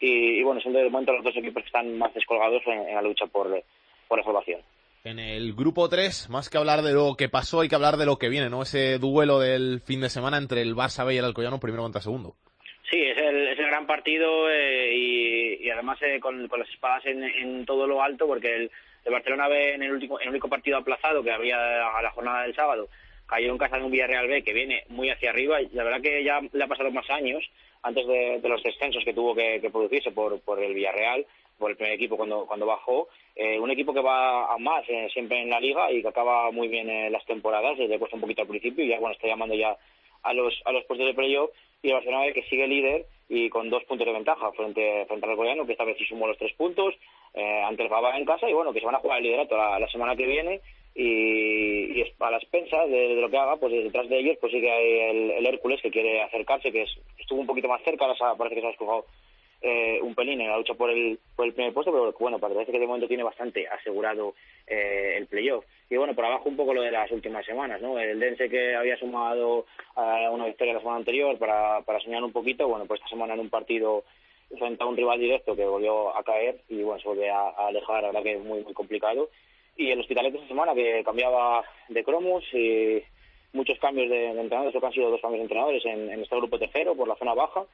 S17: y, y bueno, son de momento los dos equipos que están más descolgados en, en la lucha por, por la salvación.
S2: En el grupo 3, más que hablar de lo que pasó, hay que hablar de lo que viene, ¿no? Ese duelo del fin de semana entre el Barça B y el Alcoyano, primero contra segundo.
S17: Sí, es el, es el gran partido eh, y, además eh, con, las espadas en, todo lo alto porque el, el Barcelona B en el último en el único partido aplazado que había a la jornada del sábado cayó en casa de un Villarreal B que viene muy hacia arriba la verdad que ya le ha pasado más años antes de, de los descensos que tuvo que, que producirse por, por el Villarreal por el primer equipo cuando, cuando bajó. Eh, un equipo que va a más eh, siempre en la liga y que acaba muy bien eh, las temporadas, le cuesta un poquito al principio y ya bueno, está llamando ya a los, a los puestos de playoff y el Barcelona que sigue líder y con dos puntos de ventaja frente, frente al coreano que esta vez sí sumó los tres puntos eh, ante el Baba en casa y bueno, que se van a jugar el liderato la, semana que viene y, y a las pensas de, lo que haga, pues detrás de ellos pues sigue ahí el, el Hércules que quiere acercarse, que es- estuvo un poquito más cerca, ahora parece que se ha escojado eh, un pelín en la lucha por el, por el primer puesto, pero bueno, parece que de momento tiene bastante asegurado eh, el playoff. Y bueno, por abajo un poco lo de las últimas semanas, ¿no? El Dense que había sumado a una victoria la semana anterior para, para soñar un poquito, bueno, pues esta semana en un partido frente a un rival directo que volvió a caer y bueno, se vuelve a, alejar, la que es muy, muy complicado. Y el Hospitalet esta semana que cambiaba de cromos y muchos cambios de, entrenadores, creo que han sido dos cambios de entrenadores en, en este grupo tercero por la zona baja.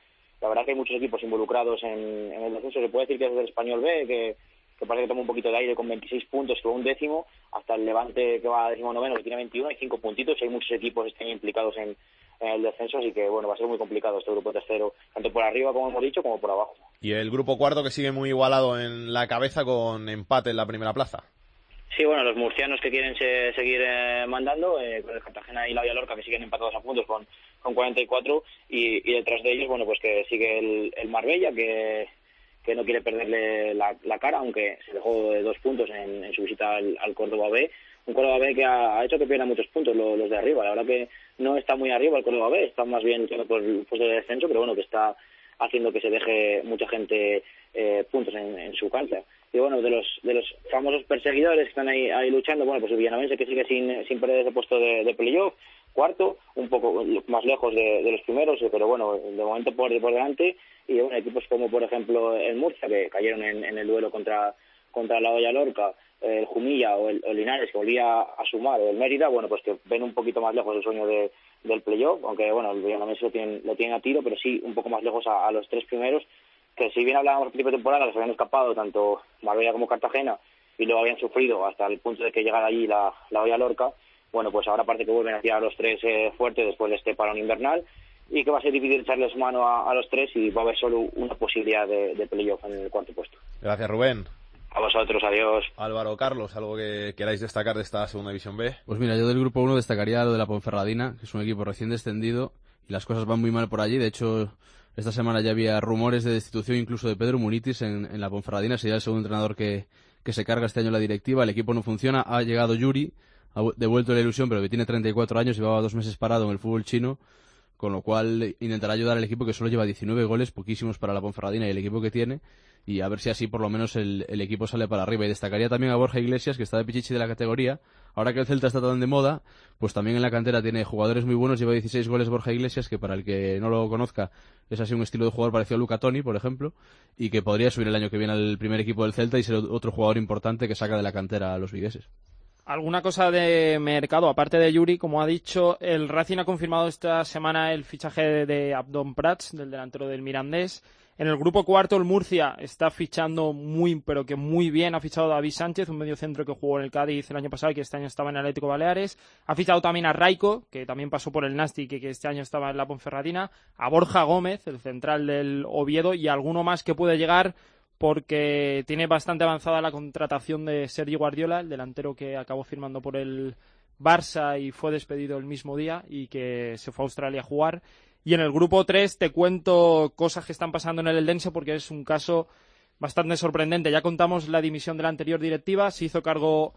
S17: La verdad que hay muchos equipos involucrados en, en el descenso. Se puede decir que es el Español B, que, que parece que toma un poquito de aire con 26 puntos, que va un décimo, hasta el Levante que va a décimo noveno, que tiene 21 y 5 puntitos. Hay muchos equipos que están implicados en, en el descenso, así que bueno, va a ser muy complicado este grupo tercero, tanto por arriba, como hemos dicho, como por abajo.
S2: Y el grupo cuarto que sigue muy igualado en la cabeza con empate en la primera plaza.
S17: Sí, bueno, los murcianos que quieren seguir eh, mandando, eh, con el Cartagena y la Villalorca que siguen empatados a puntos con, con 44 y, y detrás de ellos, bueno, pues que sigue el, el Marbella que, que no quiere perderle la, cara, aunque se dejó de dos puntos en, en su visita al, Córdoba B. Un Córdoba B que ha, hecho que pierda muchos puntos los, de arriba. La verdad que no está muy arriba el Córdoba B, está más bien luchando por el puesto de descenso, pero bueno, que está haciendo que se deje mucha gente eh, puntos en, su cancha y bueno, de los, de los famosos perseguidores que están ahí, ahí luchando, bueno, pues el Villanovense que sigue sin, sin perder ese puesto de, de playoff, cuarto, un poco más lejos de, los primeros, pero bueno, de momento por, por delante, y bueno, equipos como por ejemplo el Murcia, que cayeron en, el duelo contra, contra la Olla Lorca, el Jumilla o el, el, Linares, que volvía a sumar, o el Mérida, bueno, pues que ven un poquito más lejos el sueño de, del playoff, aunque bueno, el Villanovense lo tienen, lo tienen a tiro, pero sí un poco más lejos a, los tres primeros, que si bien hablábamos al principio de temporada, les habían escapado tanto Marbella como Cartagena y luego habían sufrido hasta el punto de que llegara allí la, la olla Lorca, bueno, pues ahora parece que vuelven a tirar a los tres eh, fuertes después de este parón invernal y que va a ser difícil echarles mano a, a los tres y va a haber solo una posibilidad de, de playoff en el cuarto puesto.
S2: Gracias, Rubén.
S17: A vosotros, adiós.
S2: Álvaro, Carlos, ¿algo que queráis destacar de esta segunda división B?
S4: Pues mira, yo del grupo 1 destacaría lo de la Ponferradina, que es un equipo recién descendido y las cosas van muy mal por allí. De hecho, esta semana ya había rumores de destitución incluso de Pedro Munitis en, en la Ponferradina, sería el segundo entrenador que, que se carga este año la directiva. El equipo no funciona, ha llegado Yuri, ha devuelto la ilusión, pero que tiene 34 años, llevaba dos meses parado en el fútbol chino, con lo cual intentará ayudar al equipo que solo lleva 19 goles, poquísimos para la Ponferradina y el equipo que tiene, y a ver si así por lo menos el, el, equipo sale para arriba. Y destacaría también a Borja Iglesias, que está de pichichi de la categoría. Ahora que el Celta está tan de moda, pues también en la cantera tiene jugadores muy buenos. Lleva 16 goles Borja Iglesias, que para el que no lo conozca es así un estilo de jugador parecido a Luca Toni, por ejemplo, y que podría subir el año que viene al primer equipo del Celta y ser otro jugador importante que saca de la cantera a los vigueses.
S6: Alguna cosa de mercado, aparte de Yuri, como ha dicho, el Racing ha confirmado esta semana el fichaje de Abdon Prats, del delantero del Mirandés. En el grupo cuarto, el Murcia está fichando muy, pero que muy bien. Ha fichado a David Sánchez, un mediocentro que jugó en el Cádiz el año pasado y que este año estaba en Atlético Baleares. Ha fichado también a Raico, que también pasó por el Nasti y que, que este año estaba en la Ponferradina. A Borja Gómez, el central del Oviedo, y alguno más que puede llegar porque tiene bastante avanzada la contratación de Sergio Guardiola, el delantero que acabó firmando por el Barça y fue despedido el mismo día y que se fue a Australia a jugar. Y en el grupo 3 te cuento cosas que están pasando en el Eldense porque es un caso bastante sorprendente. Ya contamos la dimisión de la anterior directiva, se hizo cargo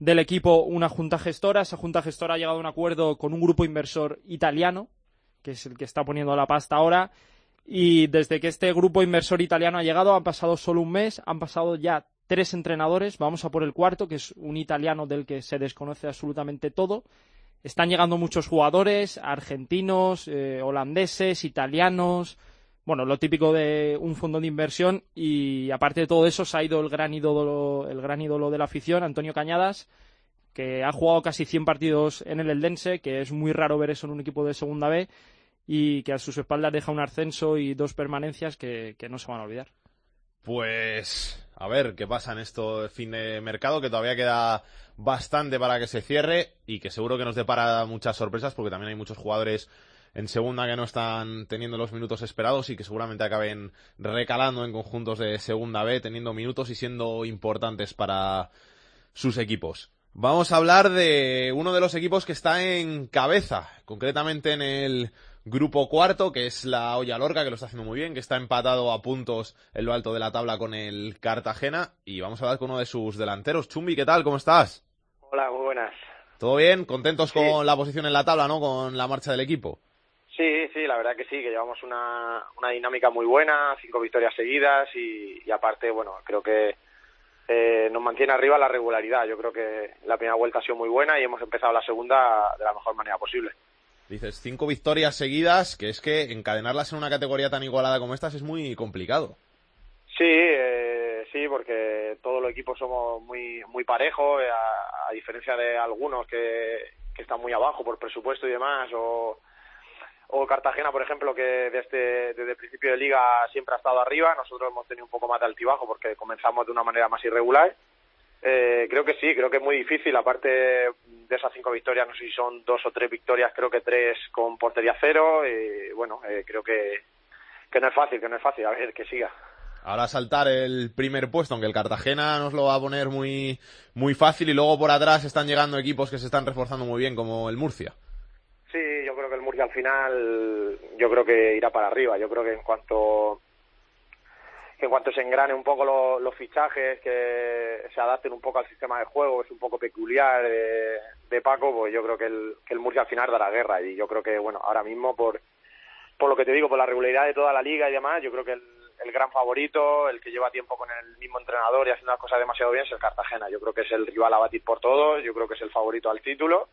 S6: del equipo una junta gestora. Esa junta gestora ha llegado a un acuerdo con un grupo inversor italiano, que es el que está poniendo la pasta ahora. Y desde que este grupo inversor italiano ha llegado, han pasado solo un mes, han pasado ya tres entrenadores. Vamos a por el cuarto, que es un italiano del que se desconoce absolutamente todo. Están llegando muchos jugadores, argentinos, eh, holandeses, italianos, bueno, lo típico de un fondo de inversión y aparte de todo eso se ha ido el gran ídolo, el gran ídolo de la afición, Antonio Cañadas, que ha jugado casi 100 partidos en el Eldense, que es muy raro ver eso en un equipo de segunda B y que a sus espaldas deja un ascenso y dos permanencias que, no se van a olvidar.
S2: Pues a ver qué pasa en esto fin de mercado, que todavía queda bastante para que se cierre y que seguro que nos depara muchas sorpresas porque también hay muchos jugadores en segunda que no están teniendo los minutos esperados y que seguramente acaben recalando en conjuntos de segunda B, teniendo minutos y siendo importantes para sus equipos. Vamos a hablar de uno de los equipos que está en cabeza, concretamente en el grupo cuarto, que es la Olla Lorca, que lo está haciendo muy bien, que está empatado a puntos en lo alto de la tabla con el Cartagena. Y vamos a hablar con uno de sus delanteros. Chumbi, ¿qué tal? ¿Cómo estás?
S18: Hola, muy buenas.
S2: ¿Todo bien? ¿Contentos sí. con la posición en la tabla, no? Con la marcha del equipo.
S18: Sí, sí, la verdad que sí, que llevamos una, una dinámica muy buena, cinco victorias seguidas y, y aparte, bueno, creo que eh, nos mantiene arriba la regularidad. Yo creo que la primera vuelta ha sido muy buena y hemos empezado la segunda de la mejor manera posible.
S2: Dices, cinco victorias seguidas, que es que encadenarlas en una categoría tan igualada como estas es muy complicado.
S18: Sí, eh, sí, porque todos los equipos somos muy muy parejos, eh, a, a diferencia de algunos que, que están muy abajo por presupuesto y demás, o, o Cartagena, por ejemplo, que desde, desde el principio de liga siempre ha estado arriba. Nosotros hemos tenido un poco más de altibajo porque comenzamos de una manera más irregular. Eh, creo que sí, creo que es muy difícil. Aparte de esas cinco victorias, no sé si son dos o tres victorias, creo que tres con portería cero. Y bueno, eh, creo que, que no es fácil, que no es fácil. A ver, que siga.
S2: Ahora saltar el primer puesto, aunque el Cartagena nos lo va a poner muy, muy fácil y luego por atrás están llegando equipos que se están reforzando muy bien, como el Murcia.
S18: Sí, yo creo que el Murcia al final, yo creo que irá para arriba. Yo creo que en cuanto que en cuanto se engrane un poco lo- los fichajes, que se adapten un poco al sistema de juego, es un poco peculiar de, de Paco, pues yo creo que el, que el Murcia al final dará guerra. Y yo creo que, bueno, ahora mismo por, por lo que te digo, por la regularidad de toda la liga y demás, yo creo que el, el gran favorito, el que lleva tiempo con el mismo entrenador y haciendo las cosas demasiado bien, es el Cartagena. Yo creo que es el rival a batir por todos, yo creo que es el favorito al título.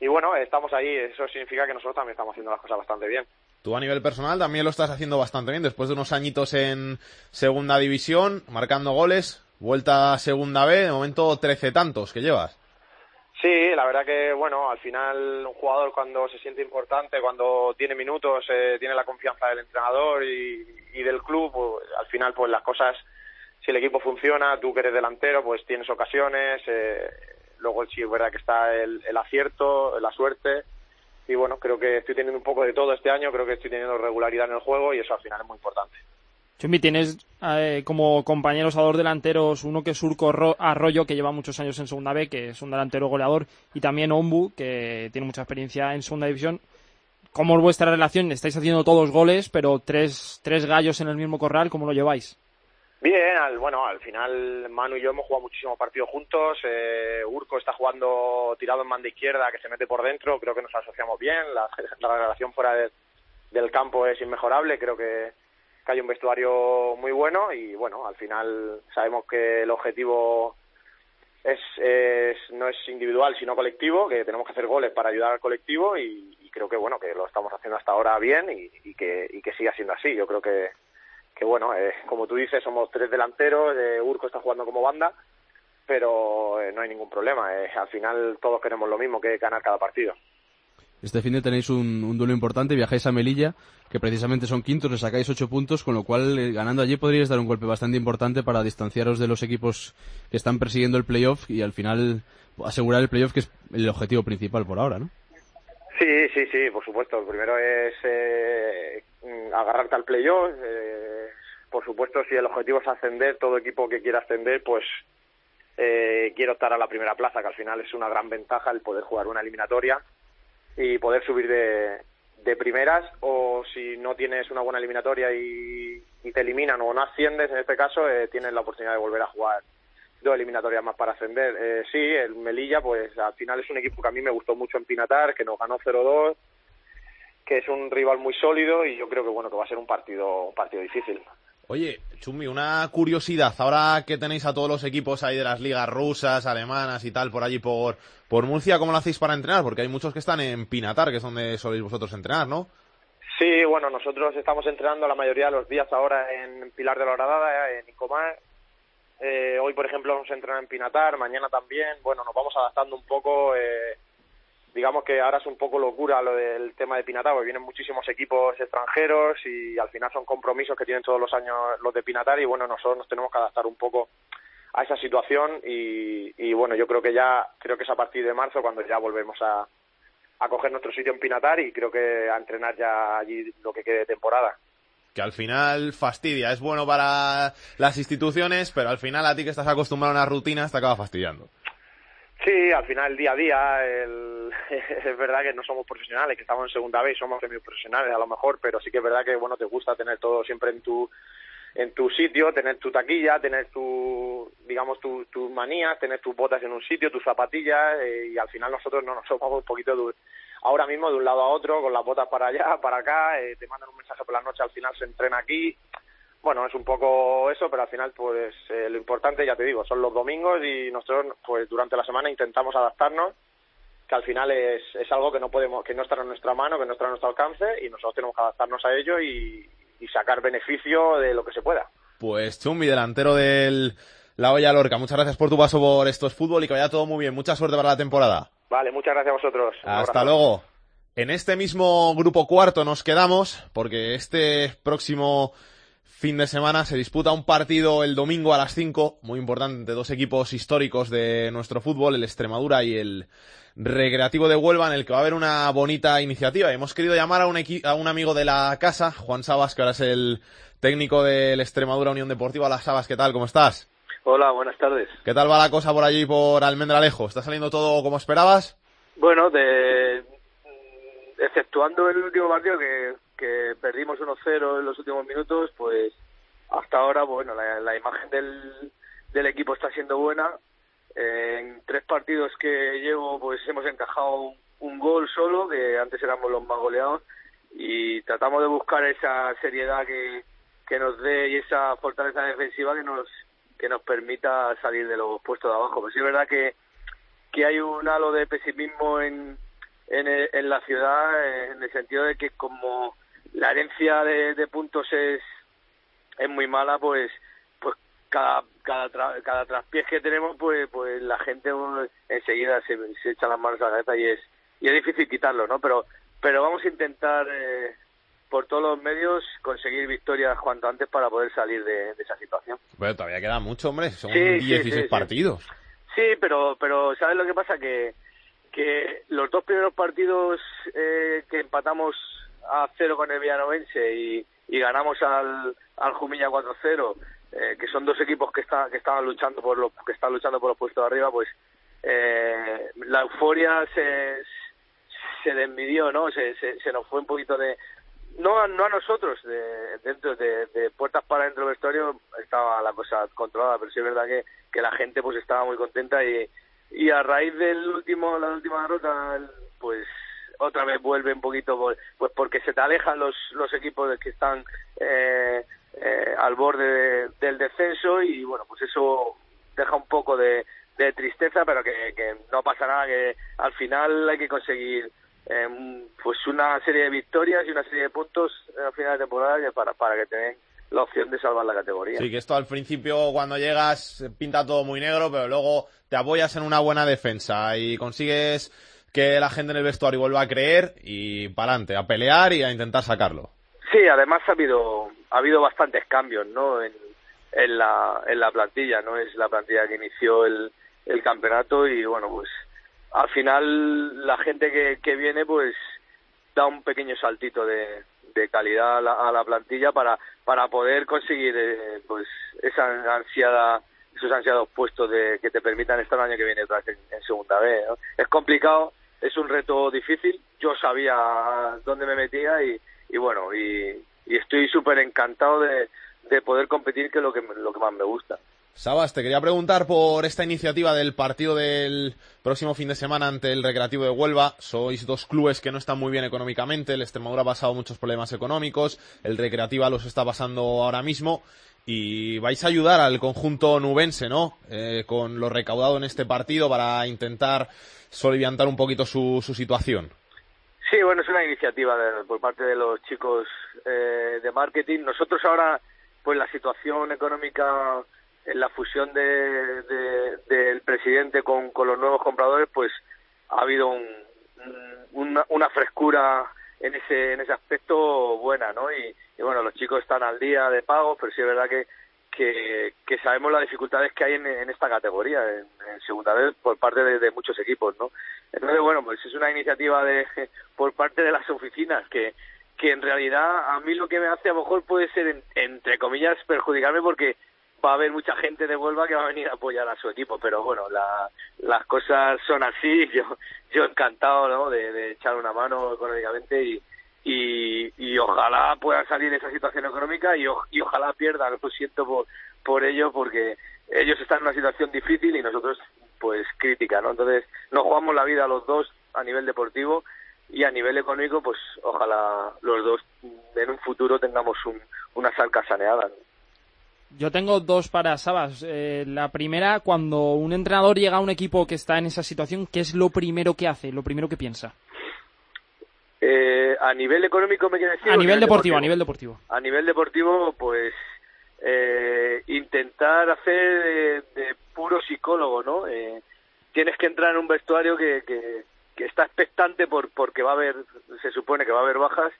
S18: Y bueno, estamos ahí, eso significa que nosotros también estamos haciendo las cosas bastante bien.
S2: Tú a nivel personal también lo estás haciendo bastante bien, después de unos añitos en segunda división, marcando goles, vuelta a segunda B, de momento 13 tantos que llevas.
S18: Sí, la verdad que, bueno, al final un jugador cuando se siente importante, cuando tiene minutos, eh, tiene la confianza del entrenador y, del club, pues, al final pues las cosas, si el equipo funciona, tú que eres delantero, pues tienes ocasiones, eh, luego sí es verdad que está el acierto, la suerte, y bueno, creo que estoy teniendo un poco de todo este año, creo que estoy teniendo regularidad en el juego y eso al final es muy importante.
S6: Chumbi, tienes eh, como compañeros a dos delanteros, uno que es Surco Ro- Arroyo, que lleva muchos años en Segunda B, que es un delantero goleador, y también Ombu, que tiene mucha experiencia en Segunda División. ¿Cómo es vuestra relación? Estáis haciendo todos goles, pero tres, tres gallos en el mismo corral, ¿cómo lo lleváis?
S18: Bien, al, bueno, al final Manu y yo hemos jugado muchísimos partidos juntos. Eh, Urco está jugando tirado en banda izquierda, que se mete por dentro. Creo que nos asociamos bien. La, la relación fuera de- del campo es inmejorable. Creo que, hay un vestuario muy bueno y bueno, al final sabemos que el objetivo es, es no es individual sino colectivo, que tenemos que hacer goles para ayudar al colectivo y, creo que bueno que lo estamos haciendo hasta ahora bien y que y que siga siendo así. Yo creo que que bueno, eh, como tú dices, somos tres delanteros, eh, Urco está jugando como banda, pero eh, no hay ningún problema. eh, al final todos queremos lo mismo, que ganar cada partido.
S4: Este fin de tenéis un, un duelo importante, viajáis a Melilla, que precisamente son quintos, le sacáis ocho puntos, con lo cual eh, ganando allí podríais dar un golpe bastante importante para distanciaros de los equipos que están persiguiendo el playoff y al final asegurar el playoff, que es el objetivo principal por ahora, ¿no?
S18: Sí, sí, sí, por supuesto. Lo primero es eh, agarrarte al playoff. Eh, por supuesto, si el objetivo es ascender, todo equipo que quiera ascender, pues eh, quiere optar a la primera plaza, que al final es una gran ventaja el poder jugar una eliminatoria y poder subir de, de primeras. O si no tienes una buena eliminatoria y, y te eliminan o no asciendes, en este caso, eh, tienes la oportunidad de volver a jugar dos eliminatorias más para ascender. Eh, sí, el Melilla, pues al final es un equipo que a mí me gustó mucho en Pinatar, que nos ganó 0-2, que es un rival muy sólido y yo creo que bueno que va a ser un partido un partido difícil.
S2: Oye, Chumi, una curiosidad, ahora que tenéis a todos los equipos ahí de las ligas rusas, alemanas y tal, por allí por, por Murcia, ¿cómo lo hacéis para entrenar? Porque hay muchos que están en Pinatar, que es donde soléis vosotros entrenar, ¿no?
S18: Sí, bueno, nosotros estamos entrenando la mayoría de los días ahora en Pilar de la Horadada, en Icomar. Eh, hoy, por ejemplo, vamos a entrenar en Pinatar, mañana también. Bueno, nos vamos adaptando un poco. Eh, digamos que ahora es un poco locura lo del tema de Pinatar, porque vienen muchísimos equipos extranjeros y al final son compromisos que tienen todos los años los de Pinatar y bueno, nosotros nos tenemos que adaptar un poco a esa situación y, y bueno, yo creo que ya, creo que es a partir de marzo cuando ya volvemos a, a coger nuestro sitio en Pinatar y creo que a entrenar ya allí lo que quede de temporada.
S2: Que al final fastidia, es bueno para las instituciones, pero al final a ti que estás acostumbrado a unas rutinas te acaba fastidiando.
S18: Sí, al final día a día el- es verdad que no somos profesionales, que estamos en segunda vez, somos semi profesionales a lo mejor, pero sí que es verdad que bueno te gusta tener todo siempre en tu en tu sitio, tener tu taquilla, tener tu digamos tu- tus manías, tener tus botas en un sitio, tus zapatillas eh, y al final nosotros no nos somos un poquito du- ahora mismo de un lado a otro, con las botas para allá, para acá, eh, te mandan un mensaje por la noche, al final se entrena aquí. Bueno, es un poco eso, pero al final, pues eh, lo importante, ya te digo, son los domingos y nosotros, pues durante la semana intentamos adaptarnos, que al final es, es algo que no podemos, que no está en nuestra mano, que no está a nuestro alcance y nosotros tenemos que adaptarnos a ello y, y sacar beneficio de lo que se pueda.
S2: Pues Chumbi, delantero del La Olla Lorca, muchas gracias por tu paso por estos fútbol y que vaya todo muy bien. Mucha suerte para la temporada.
S18: Vale, muchas gracias a vosotros. Un
S2: Hasta
S18: abrazo.
S2: luego. En este mismo grupo cuarto nos quedamos porque este próximo fin de semana se disputa un partido el domingo a las 5, muy importante, entre dos equipos históricos de nuestro fútbol, el Extremadura y el Recreativo de Huelva, en el que va a haber una bonita iniciativa. Hemos querido llamar a un, a un amigo de la casa, Juan Sabas, que ahora es el técnico del Extremadura Unión Deportiva. Hola Sabas, ¿qué tal? ¿Cómo estás?
S19: Hola, buenas tardes.
S2: ¿Qué tal va la cosa por allí, por Almendralejo? ¿Está saliendo todo como esperabas?
S19: Bueno, de, exceptuando el último partido que, que perdimos 1-0 en los últimos minutos, pues hasta ahora, bueno, la, la imagen del, equipo está siendo buena. Eh, en tres partidos que llevo, pues hemos encajado un, un gol solo, que antes éramos los más goleados, y tratamos de buscar esa seriedad que, que nos dé y esa fortaleza defensiva que nos que nos permita salir de los puestos de abajo. Pero sí es verdad que, que hay un halo de pesimismo en, en, el- en la ciudad, eh, en el sentido de que como la herencia de, de puntos es, es muy mala, pues pues cada cada tra- cada traspiés que tenemos, pues pues la gente enseguida se, se echa las manos a la cabeza y es y es difícil quitarlo, ¿no? Pero pero vamos a intentar eh, por todos los medios conseguir victorias cuanto antes para poder salir de- de esa situación.
S2: Bueno, todavía queda mucho, hombre. Son
S19: Sí, sí,
S2: 16
S19: sí, sí.
S2: partidos.
S19: Sí, pero, pero ¿sabes lo que pasa? Que, que los dos primeros partidos eh, que empatamos a cero con el Villanovense y, ganamos al, al Jumilla 4-0, eh, que son dos equipos que, está, que estaban luchando por los que están luchando por los puestos de arriba, pues eh, la euforia se, se desmidió, ¿no? Se, se, nos fue un poquito de, no a, no a nosotros de, dentro de, de puertas para dentro del vestuario estaba la cosa controlada pero sí es verdad que, que la gente pues estaba muy contenta y, y a raíz del último la última derrota pues otra vez vuelve un poquito por- pues porque se te alejan los los equipos que están eh, eh, al borde de- del descenso y bueno pues eso deja un poco de, tristeza pero que, que no pasa nada que al final hay que conseguir eh, pues una serie de victorias y una serie de puntos a final de temporada para, para que tengan la opción de salvar la categoría.
S2: Sí, que esto al principio cuando llegas pinta todo muy negro, pero luego te apoyas en una buena defensa y consigues que la gente en el vestuario vuelva a creer y para adelante, a pelear y a intentar sacarlo.
S19: Sí, además ha habido ha habido bastantes cambios, ¿no? En, en la en la plantilla, no es la plantilla que inició el, el campeonato y bueno, pues al final la gente que, que viene pues da un pequeño saltito de, de calidad a la, a la plantilla para para poder conseguir eh, pues esa ansiada esos ansiados puestos de que te permitan estar el año que viene vez en, en segunda. ¿no? Es complicado, es un reto difícil. Yo sabía dónde me metía y, y bueno, y, y estoy súper encantado de, de poder competir, que es lo que, lo que más me gusta.
S2: Sabas, te quería preguntar por esta iniciativa del partido del próximo fin de semana ante el Recreativo de Huelva. Sois dos clubes que no están muy bien económicamente. El Extremadura ha pasado muchos problemas económicos. El Recreativa los está pasando ahora mismo. Y vais a ayudar al conjunto nubense, ¿no? Eh, con lo recaudado en este partido para intentar soliviantar un poquito su, su situación.
S19: Sí, bueno, es una iniciativa de- por parte de los chicos eh, de marketing. Nosotros ahora, pues la situación económica en la fusión de, de- del presidente con, con los nuevos compradores, pues ha habido un- un- una, una frescura en ese en ese aspecto buena, ¿no? Y, bueno, los chicos están al día de pagos, pero sí es verdad que que, sabemos las dificultades que hay en, esta categoría, en, segunda vez, por parte de, de muchos equipos, ¿no? Entonces, bueno, pues es una iniciativa de por parte de las oficinas que, que en realidad a mí lo que me hace a lo mejor puede ser, en- entre comillas, perjudicarme porque va a haber mucha gente de Huelva que va a venir a apoyar a su equipo, pero bueno, la, las cosas son así, yo, yo encantado, ¿no?, de, echar una mano económicamente y, y, y ojalá puedan salir de esa situación económica y, o- y ojalá pierdan, lo siento por, por ello porque ellos están en una situación difícil y nosotros pues crítica, ¿no? Entonces nos jugamos la vida los dos a nivel deportivo y a nivel económico, pues ojalá los dos en un futuro tengamos un, una salca saneada.
S6: Yo tengo dos para Sabas. Eh, la primera, cuando un entrenador llega a un equipo que está en esa situación, ¿qué es lo primero que hace, lo primero que piensa?
S19: Eh, a nivel económico, me quiere decir.
S6: A nivel deportivo, a nivel deportivo.
S19: A nivel deportivo, pues eh, intentar hacer de, de puro psicólogo, ¿no? Eh, tienes que entrar en un vestuario que, que, que está expectante por, porque va a haber, se supone que va a haber bajas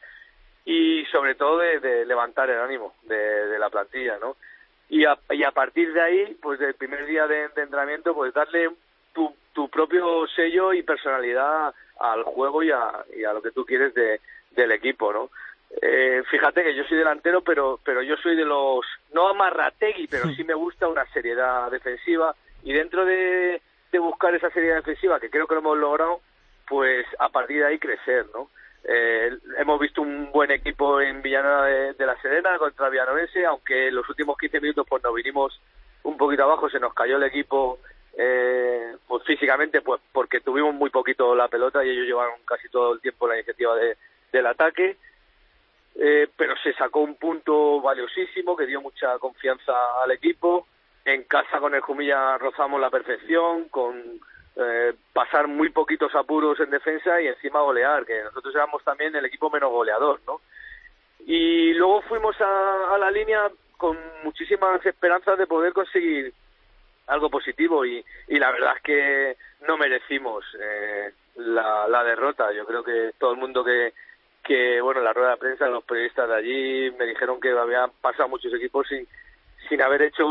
S19: y sobre todo de, de levantar el ánimo de, de la plantilla, ¿no? Y a, y a partir de ahí, pues del primer día de, entrenamiento, pues darle tu, tu propio sello y personalidad al juego y a, lo que tú quieres de, del equipo, ¿no? Eh, fíjate que yo soy delantero, pero pero yo soy de los no amarrategui, pero sí me gusta una seriedad defensiva y dentro de, de buscar esa seriedad defensiva, que creo que lo hemos logrado, pues a partir de ahí crecer, ¿no? Eh, hemos visto un buen equipo en Villanueva de, la Serena contra Villanovense, aunque en los últimos 15 minutos pues nos vinimos un poquito abajo, se nos cayó el equipo eh, pues físicamente pues porque tuvimos muy poquito la pelota y ellos llevaron casi todo el tiempo la iniciativa de, del ataque. Eh, pero se sacó un punto valiosísimo que dio mucha confianza al equipo. En casa con el Jumilla rozamos la perfección con eh, pasar muy poquitos apuros en defensa y encima golear que nosotros éramos también el equipo menos goleador no y luego fuimos a, a la línea con muchísimas esperanzas de poder conseguir algo positivo y, y la verdad es que no merecimos eh, la, la derrota. Yo creo que todo el mundo que, bueno, la rueda de prensa, los periodistas de allí me dijeron que habían pasado muchos equipos sin, sin haber hecho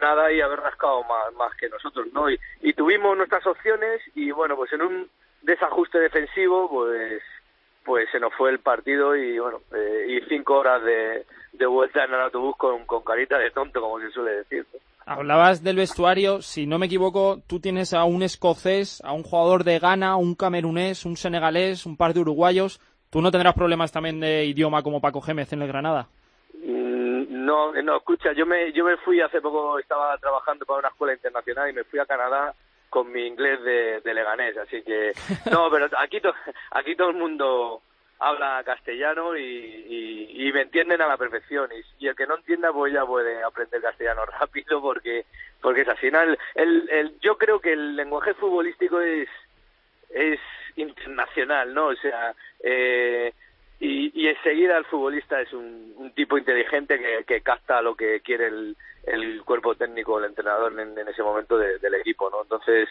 S19: nada y haber rascado más, más que nosotros, ¿no? Y, tuvimos nuestras opciones y, bueno, pues en un desajuste defensivo, pues pues se nos fue el partido y bueno eh, y cinco horas de, vuelta en el autobús con, con carita de tonto como se suele decir.
S6: Hablabas del vestuario, si no me equivoco, tú tienes a un escocés, a un jugador de Ghana, un camerunés, un senegalés, un par de uruguayos. ¿Tú no tendrás problemas también de idioma como Paco Gémez en el Granada?
S19: No, no, escucha, yo me, yo me fui hace poco, estaba trabajando para una escuela internacional y me fui a Canadá con mi inglés de, de Leganés, así que no, pero aquí to, aquí todo el mundo habla castellano y, y, y me entienden a la perfección y, y el que no entienda pues ya puede aprender castellano rápido porque porque es ¿no? el, el, el, yo creo que el lenguaje futbolístico es es internacional no o sea eh, y, y enseguida el futbolista es un, un tipo inteligente que, que capta lo que quiere el, el cuerpo técnico el entrenador en, en ese momento de, del equipo no entonces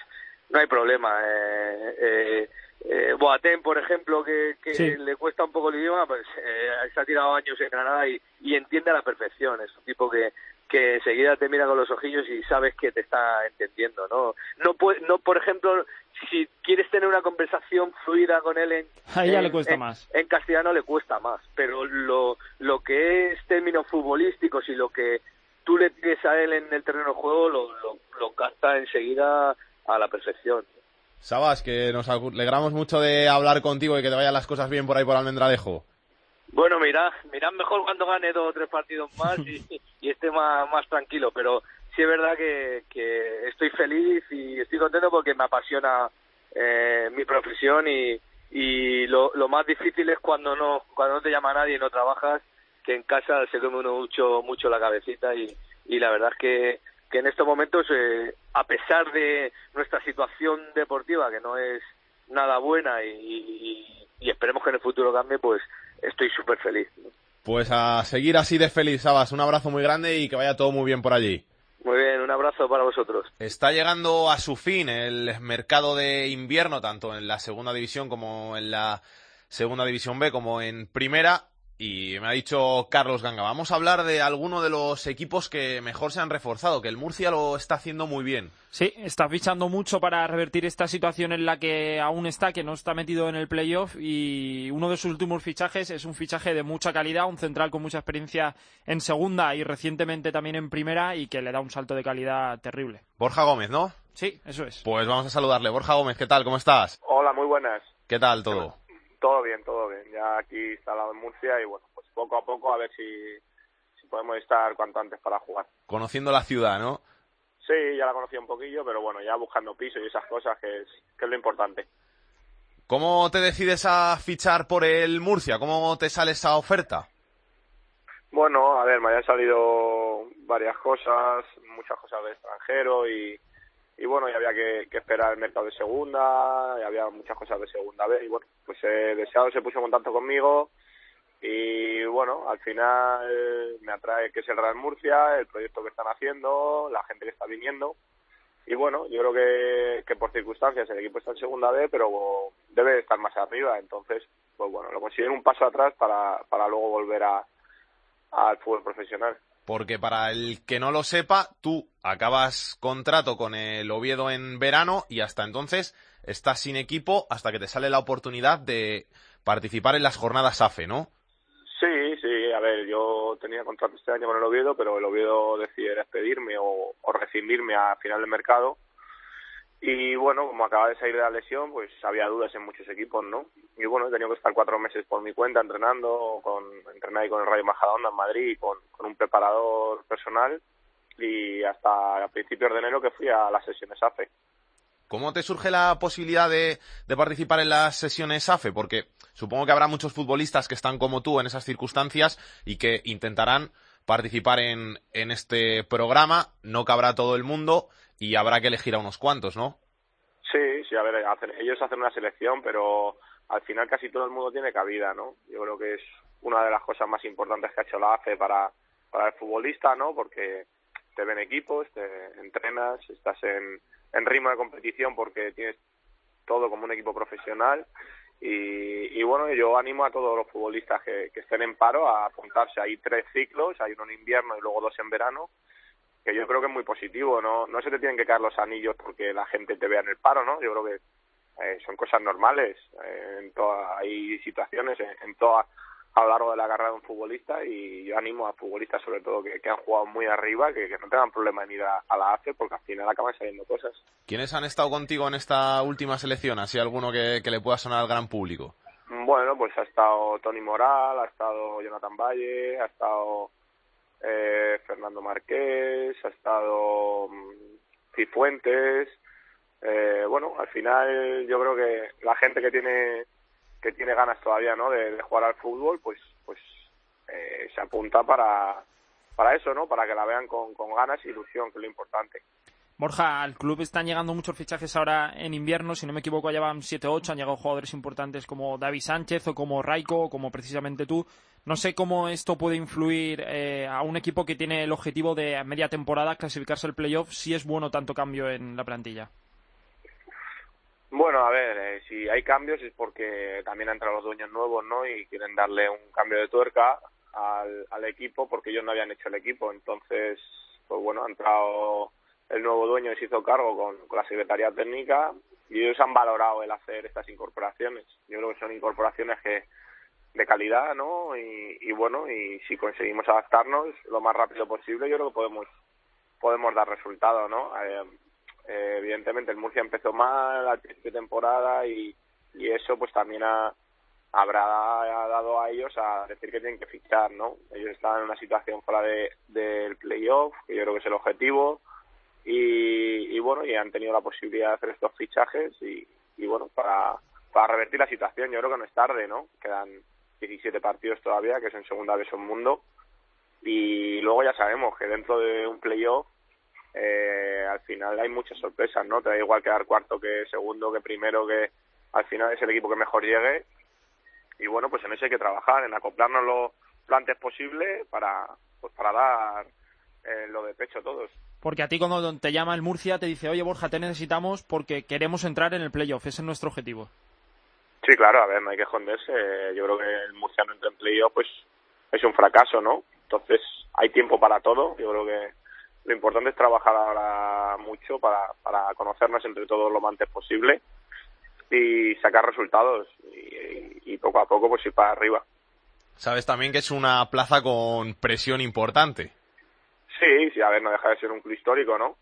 S19: no hay problema eh, eh, eh, Boateng, por ejemplo, que, que
S6: Sí.
S19: le cuesta un poco el idioma, pues eh, se ha tirado años en Granada y, y entiende a la perfección. Es un tipo que, que enseguida te mira con los ojillos y sabes que te está entendiendo, ¿no? No, puede, no por ejemplo, si quieres tener una conversación fluida con él en,
S6: A ella
S19: en-
S6: le cuesta
S19: en-
S6: más.
S19: en castellano le cuesta más, pero lo, lo que es términos futbolísticos y lo que tú le pides a él en el terreno de juego lo, lo, lo capta enseguida a la perfección.
S2: Sabas, que nos alegramos mucho de hablar contigo y que te vayan las cosas bien por ahí por Almendralejo.
S19: Bueno, mira, mirad mejor cuando gane dos o tres partidos más y, y esté más, más tranquilo, pero sí es verdad que, que estoy feliz y estoy contento porque me apasiona eh, mi profesión y, y lo, lo más difícil es cuando no cuando no te llama nadie y no trabajas, que en casa se come uno mucho mucho la cabecita y, y la verdad es que, que en estos momentos, eh, a pesar de nuestra situación deportiva, que no es nada buena y, y- y esperemos que en el futuro cambie, pues estoy súper feliz.
S2: Pues a seguir así de feliz, Sabas. Un abrazo muy grande y que vaya todo muy bien por allí.
S19: Muy bien, un abrazo para vosotros.
S2: Está llegando a su fin el mercado de invierno, tanto en la segunda división como en la segunda división B, como en primera. Y me ha dicho Carlos Ganga, vamos a hablar de alguno de los equipos que mejor se han reforzado, que el Murcia lo está haciendo muy bien.
S6: Sí, está fichando mucho para revertir esta situación en la que aún está, que no está metido en el playoff y uno de sus últimos fichajes es un fichaje de mucha calidad, un central con mucha experiencia en segunda y recientemente también en primera y que le da un salto de calidad terrible.
S2: Borja Gómez, ¿no?
S6: Sí, eso es.
S2: Pues vamos a saludarle. Borja Gómez, ¿qué tal? ¿Cómo estás?
S18: Hola, muy buenas.
S2: ¿Qué tal todo?
S18: Todo bien, todo bien. Ya aquí instalado en Murcia y bueno, pues poco a poco a ver si, si podemos estar cuanto antes para jugar.
S2: Conociendo la ciudad, ¿no?
S18: Sí, ya la conocí un poquillo, pero bueno, ya buscando piso y esas cosas que es, que es lo importante.
S2: ¿Cómo te decides a fichar por el Murcia? ¿Cómo te sale esa oferta?
S20: Bueno, a ver, me habían salido varias cosas, muchas cosas de extranjero y, y bueno, y había que, esperar el mercado de segunda, y había muchas cosas de segunda vez y bueno, pues eh, Deseado se puso en contacto conmigo y bueno, al final me atrae que es el Real Murcia, el proyecto que están haciendo, la gente que está viniendo y bueno, yo creo que, que por circunstancias el equipo está en segunda B, pero debe estar más arriba, entonces pues bueno, lo considero un paso atrás para, para luego volver a al fútbol profesional.
S2: Porque para el que no lo sepa, tú acabas contrato con el Oviedo en verano y hasta entonces estás sin equipo hasta que te sale la oportunidad de participar en las jornadas AFE, ¿no?
S20: Sí, sí, a ver, yo tenía contrato este año con el Oviedo, pero el Oviedo decide despedirme o, o rescindirme a final del mercado y bueno, como acaba de salir de la lesión, pues había dudas en muchos equipos, ¿no? Y bueno, he tenido que estar cuatro meses por mi cuenta entrenando, con entrenar ahí con el Rayo Majadahonda en Madrid, con, un preparador personal y hasta a principios de enero que fui a las sesiones AFE.
S2: ¿Cómo te surge la posibilidad de, de, participar en las sesiones AFE? Porque supongo que habrá muchos futbolistas que están como tú en esas circunstancias y que intentarán participar en, en este programa. No cabrá todo el mundo y habrá que elegir a unos cuantos, ¿no?
S20: Sí, sí, a ver, ellos hacen una selección, pero al final casi todo el mundo tiene cabida, ¿no? Yo creo que es una de las cosas más importantes que ha hecho la AFE para, para el futbolista, ¿no? Porque te ven equipos, te entrenas, estás en, en ritmo de competición porque tienes todo como un equipo profesional y, y bueno, yo animo a todos los futbolistas que, que estén en paro a apuntarse. Hay tres ciclos, hay uno en invierno y luego dos en verano que yo creo que es muy positivo, no no se te tienen que caer los anillos porque la gente te vea en el paro, ¿no? Yo creo que eh, son cosas normales, eh, en toda, hay situaciones en, en toda, a lo largo de la carrera de un futbolista y yo animo a futbolistas sobre todo que, que han jugado muy arriba, que, que no tengan problema en ir a, a, la ACE porque al final acaban saliendo cosas.
S2: ¿Quiénes han estado contigo en esta última selección? ¿Así alguno que, que le pueda sonar al gran público?
S20: Bueno, pues ha estado Tony Moral, ha estado Jonathan Valle, ha estado eh, Fernando Marqués, ha estado um, Cifuentes. Eh, bueno, al final yo creo que la gente que tiene que tiene ganas todavía, ¿no? De, jugar al fútbol, pues pues eh, se apunta para para eso, ¿no? Para que la vean con, con ganas e ilusión, que es lo importante.
S6: Borja, al club están llegando muchos fichajes ahora en invierno, si no me equivoco ya van 7 o 8, han llegado jugadores importantes como David Sánchez o como Raico o como precisamente tú. No sé cómo esto puede influir eh, a un equipo que tiene el objetivo de a media temporada clasificarse al playoff, si es bueno tanto cambio en la plantilla.
S20: Bueno, a ver, eh, si hay cambios es porque también han entrado los dueños nuevos, ¿no? Y quieren darle un cambio de tuerca al, al equipo porque ellos no habían hecho el equipo. Entonces, pues bueno, ha entrado el nuevo dueño se hizo cargo con, con la Secretaría Técnica y ellos han valorado el hacer estas incorporaciones. Yo creo que son incorporaciones que de calidad, ¿no? Y, bueno, y si conseguimos adaptarnos lo más rápido posible, yo creo que podemos podemos dar resultados, ¿no? Eh, eh, evidentemente el Murcia empezó mal al principio de temporada y, y eso pues también ha, habrá dado a ellos a decir que tienen que fichar, ¿no? Ellos están en una situación fuera de, del playoff, que yo creo que es el objetivo, y, y, bueno, y han tenido la posibilidad de hacer estos fichajes y, bueno, para, para revertir la situación, yo creo que no es tarde, ¿no? Quedan 17 partidos todavía, que es en segunda vez un mundo, y luego ya sabemos que dentro de un playoff eh, al final hay muchas sorpresas, ¿no? Te da igual quedar cuarto que segundo, que primero, que al final es el equipo que mejor llegue, y bueno, pues en eso hay que trabajar, en acoplarnos lo, lo antes posible para, pues para dar eh, lo de pecho todos.
S6: Porque a ti cuando te llama el Murcia te dice, oye Borja, te necesitamos porque queremos entrar en el playoff, ese es nuestro objetivo.
S20: Sí, claro, a ver, no hay que esconderse. Yo creo que el Murcia no entra en playoff, pues es un fracaso, ¿no? Entonces hay tiempo para todo. Yo creo que lo importante es trabajar ahora mucho para, para conocernos entre todos lo más antes posible y sacar resultados y, y poco a poco pues ir para arriba.
S2: Sabes también que es una plaza con presión importante.
S20: Sí, sí, a ver, no deja de ser un club histórico, ¿no?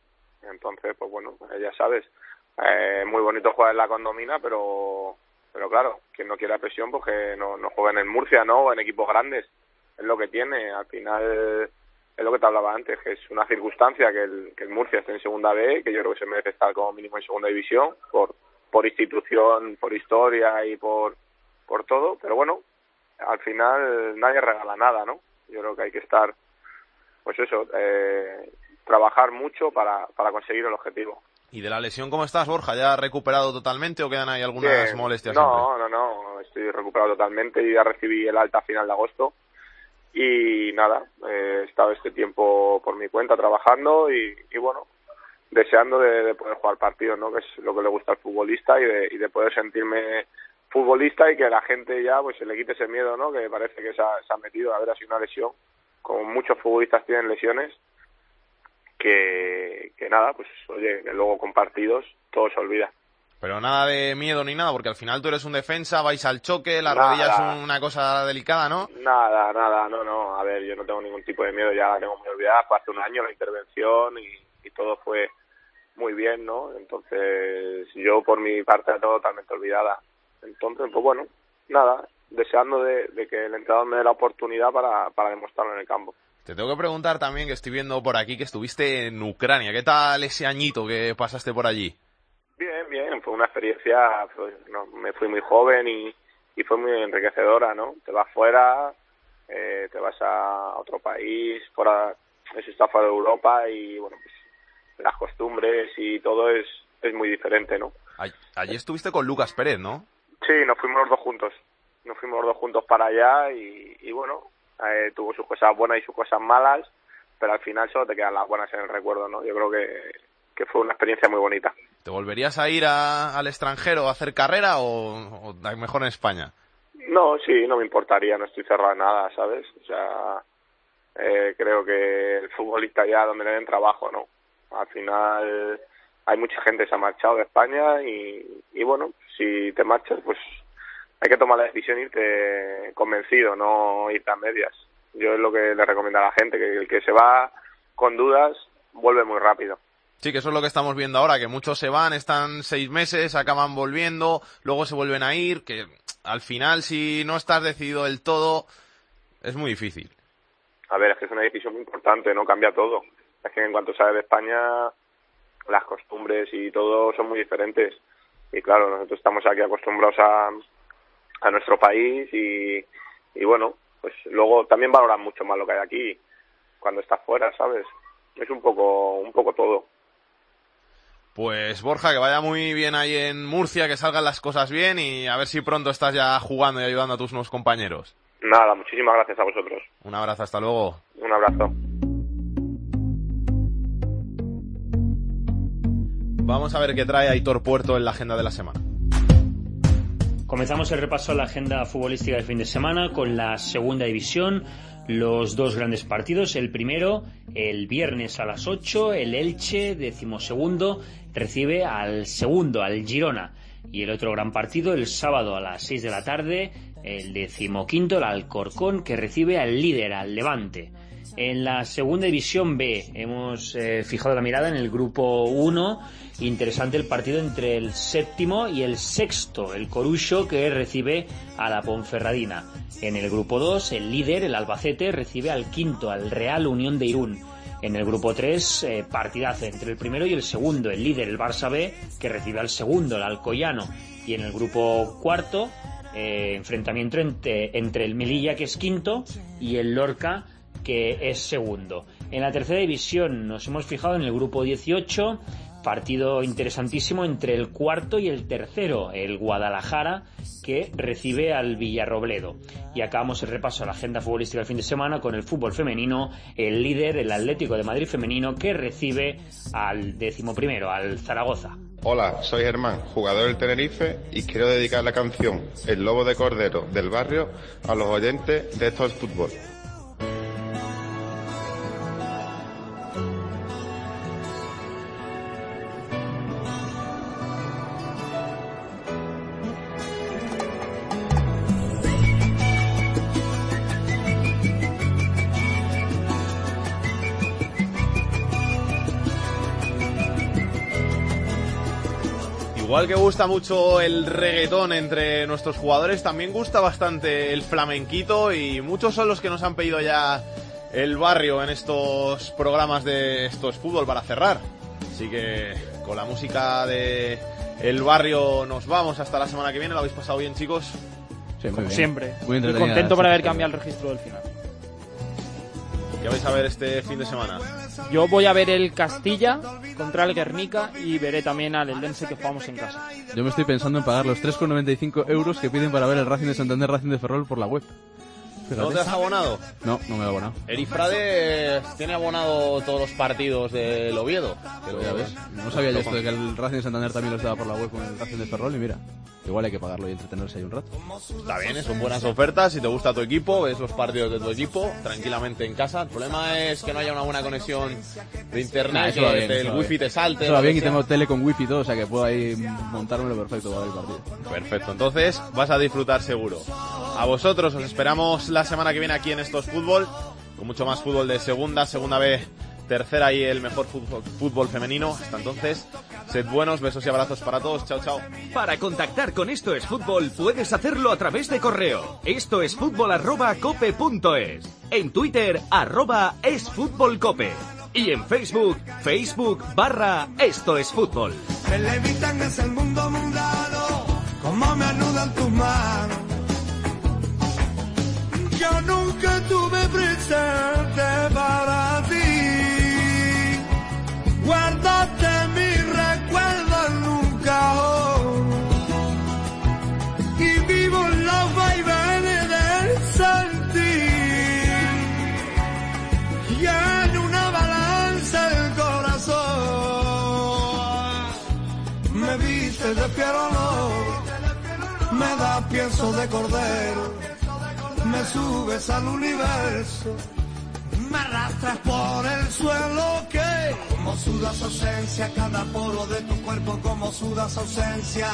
S20: Entonces, pues bueno, ya sabes, eh, muy bonito jugar en la condomina, pero pero claro, quien no quiera presión, pues que no, no juegue en Murcia, ¿no? O en equipos grandes. Es lo que tiene. Al final, es lo que te hablaba antes, que es una circunstancia que el, que el Murcia esté en segunda B, que yo creo que se merece estar como mínimo en segunda división, por, por institución, por historia y por, por todo, pero bueno, al final nadie regala nada, ¿no? Yo creo que hay que estar, pues eso, eh, trabajar mucho para, para conseguir el objetivo.
S2: ¿Y de la lesión cómo estás, Borja? ¿Ya recuperado totalmente o quedan ahí algunas molestias?
S20: No, no, no, estoy recuperado totalmente y ya recibí el alta final de agosto. Y nada, eh, he estado este tiempo por mi cuenta trabajando y, y bueno, deseando de, de poder jugar partidos, ¿no? Que es lo que le gusta al futbolista y de, y de poder sentirme futbolista y que la gente ya pues se le quite ese miedo, ¿no? Que parece que se ha, se ha metido a ver así una lesión. Como muchos futbolistas tienen lesiones, que, que nada, pues oye, que luego con partidos todo se olvida.
S2: Pero nada de miedo ni nada, porque al final tú eres un defensa, vais al choque, la
S20: Nada.
S2: rodilla es una cosa delicada, ¿no?
S20: Nada, nada, no, no. A ver, yo no tengo ningún tipo de miedo, ya la tengo muy olvidada. Fue hace un año la intervención y, y todo fue muy bien, ¿no? Entonces, yo por mi parte la tengo totalmente olvidada. Entonces, pues bueno, nada, deseando de, de que el entrenador me dé la oportunidad para, para demostrarlo en el campo.
S2: Te tengo que preguntar también, que estoy viendo por aquí que estuviste en Ucrania. ¿Qué tal ese añito que pasaste por allí?
S20: Bien, bien, fue una experiencia, pues, no, me fui muy joven y, y fue muy enriquecedora, ¿no? Te vas fuera, eh, te vas a otro país, fuera, eso está fuera de Europa y bueno, pues las costumbres y todo es, es muy diferente, ¿no?
S2: All- Allí estuviste con Lucas Pérez, ¿no?
S20: Sí, nos fuimos los dos juntos, nos fuimos los dos juntos para allá y, y bueno, eh, tuvo sus cosas buenas y sus cosas malas, pero al final solo te quedan las buenas en el recuerdo, ¿no? Yo creo que, que fue una experiencia muy bonita.
S2: ¿Te volverías a ir a- al extranjero a hacer carrera o, o mejor en España?
S20: No, sí, no me importaría, no estoy cerrado a nada, ¿sabes? O sea, eh, creo que el futbolista ya donde le den trabajo, ¿no? Al final hay mucha gente que se ha marchado de España y, y bueno, si te marchas, pues hay que tomar la decisión irte convencido, no irte a medias. Yo es lo que le recomiendo a la gente, que el que se va con dudas vuelve muy rápido.
S2: Sí, que eso es lo que estamos viendo ahora, que muchos se van, están seis meses, acaban volviendo, luego se vuelven a ir, que al final si no estás decidido del todo, es muy difícil.
S20: A ver, es que es una decisión muy importante, no cambia todo. Es que en cuanto sales de España, las costumbres y todo son muy diferentes. Y claro, nosotros estamos aquí acostumbrados a, a nuestro país y, y bueno, pues luego también valoran mucho más lo que hay aquí cuando estás fuera, ¿sabes? Es un poco, un poco todo.
S2: Pues Borja, que vaya muy bien ahí en Murcia, que salgan las cosas bien y a ver si pronto estás ya jugando y ayudando a tus nuevos compañeros.
S20: Nada, muchísimas gracias a vosotros.
S2: Un abrazo, hasta luego.
S20: Un abrazo.
S2: Vamos a ver qué trae Aitor Puerto en la agenda de la semana.
S21: Comenzamos el repaso a la agenda futbolística del fin de semana con la segunda división, los dos grandes partidos. El primero, el viernes a las 8, el Elche, decimosegundo, recibe al segundo, al Girona. Y el otro gran partido, el sábado a las 6 de la tarde, el decimoquinto, el Alcorcón, que recibe al líder, al Levante. En la segunda división B hemos eh, fijado la mirada en el grupo 1. Interesante el partido entre el séptimo y el sexto, el Corucho que recibe a la Ponferradina. En el grupo 2, el líder, el Albacete, recibe al quinto, al Real Unión de Irún. En el grupo 3, eh, partidazo entre el primero y el segundo, el líder, el Barça B, que recibe al segundo, el Alcoyano. Y en el grupo cuarto, eh, enfrentamiento entre, entre el Melilla, que es quinto, y el Lorca, que es segundo. En la tercera división nos hemos fijado en el grupo 18, partido interesantísimo entre el cuarto y el tercero, el Guadalajara, que recibe al Villarrobledo. Y acabamos el repaso a la agenda futbolística del fin de semana con el fútbol femenino, el líder, el Atlético de Madrid femenino, que recibe al décimo primero, al Zaragoza.
S22: Hola, soy Germán, jugador del Tenerife y quiero dedicar la canción El Lobo de Cordero del Barrio a los oyentes de estos fútbol.
S2: Igual que gusta mucho el reggaetón entre nuestros jugadores, también gusta bastante el flamenquito y muchos son los que nos han pedido ya el barrio en estos programas de estos fútbol para cerrar. Así que con la música de el barrio nos vamos hasta la semana que viene. ¿Lo habéis pasado bien, chicos?
S4: Sí,
S6: Como
S4: bien.
S6: siempre.
S4: Muy
S6: Muy contento por haber cambiado el registro del final.
S2: ¿Qué vais a ver este fin de semana?
S6: Yo voy a ver el Castilla contra el Guernica y veré también al Eldense que jugamos en casa.
S4: Yo me estoy pensando en pagar los 3,95 euros que piden para ver el Racing de Santander Racing de Ferrol por la web.
S2: ¿No te has abonado?
S4: No, no me he abonado.
S2: Erifrade tiene abonado todos los partidos del Oviedo.
S4: Pero ya ves, no sabía yo esto de que el Racing de Santander también los daba por la web con el Racing de Ferrol y mira, igual hay que pagarlo y entretenerse ahí un rato.
S2: Está bien, son buenas ofertas. Si te gusta tu equipo, ves los partidos de tu equipo tranquilamente en casa. El problema es que no haya una buena conexión de internet,
S4: va
S2: que
S4: bien,
S2: el wifi
S4: bien.
S2: te salte.
S4: Eso va
S2: lo
S4: bien y tengo tele con wifi todo, o sea que puedo ahí montármelo perfecto para el partido.
S2: Perfecto, entonces vas a disfrutar seguro. A vosotros os esperamos la semana que viene aquí en Estos Fútbol, con mucho más fútbol de segunda, segunda B, tercera y el mejor fútbol, fútbol femenino. Hasta entonces, sed buenos, besos y abrazos para todos. Chao, chao.
S14: Para contactar con Esto es Fútbol puedes hacerlo a través de correo. Esto es fútbol arroba cope punto es. En Twitter arroba es fútbol cope. Y en Facebook, Facebook barra Esto es Fútbol.
S16: Me levitan es el mundo mundano, como me anudan tus manos. Yo nunca tuve presente para ti. Guárdate mi recuerdo en un cajón. Y vivo los vaivenes del sentir. Y en una balanza el corazón me viste de fiero no, me da pienso de cordero, me subes al universo, me arrastras por el suelo que como sudas ausencia, cada poro de tu cuerpo como sudas ausencia.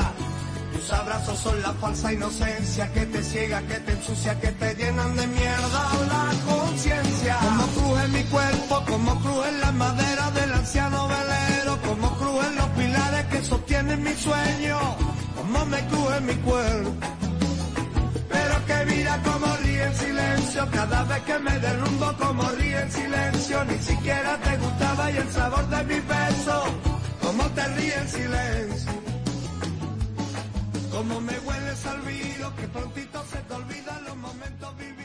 S16: Tus abrazos son la falsa inocencia que te ciega, que te ensucia, que te llenan de mierda la conciencia. Como cruje mi cuerpo, como crujen la madera del anciano velero, como crujen los pilares que sostienen mi sueño, como me cruje mi cuerpo. Pero que vida como cada vez que me derrumbo como ríe en silencio, ni siquiera te gustaba y el sabor de mi beso, como te ríe en silencio. Como me hueles al vino, que prontito se te olvidan los momentos vividos.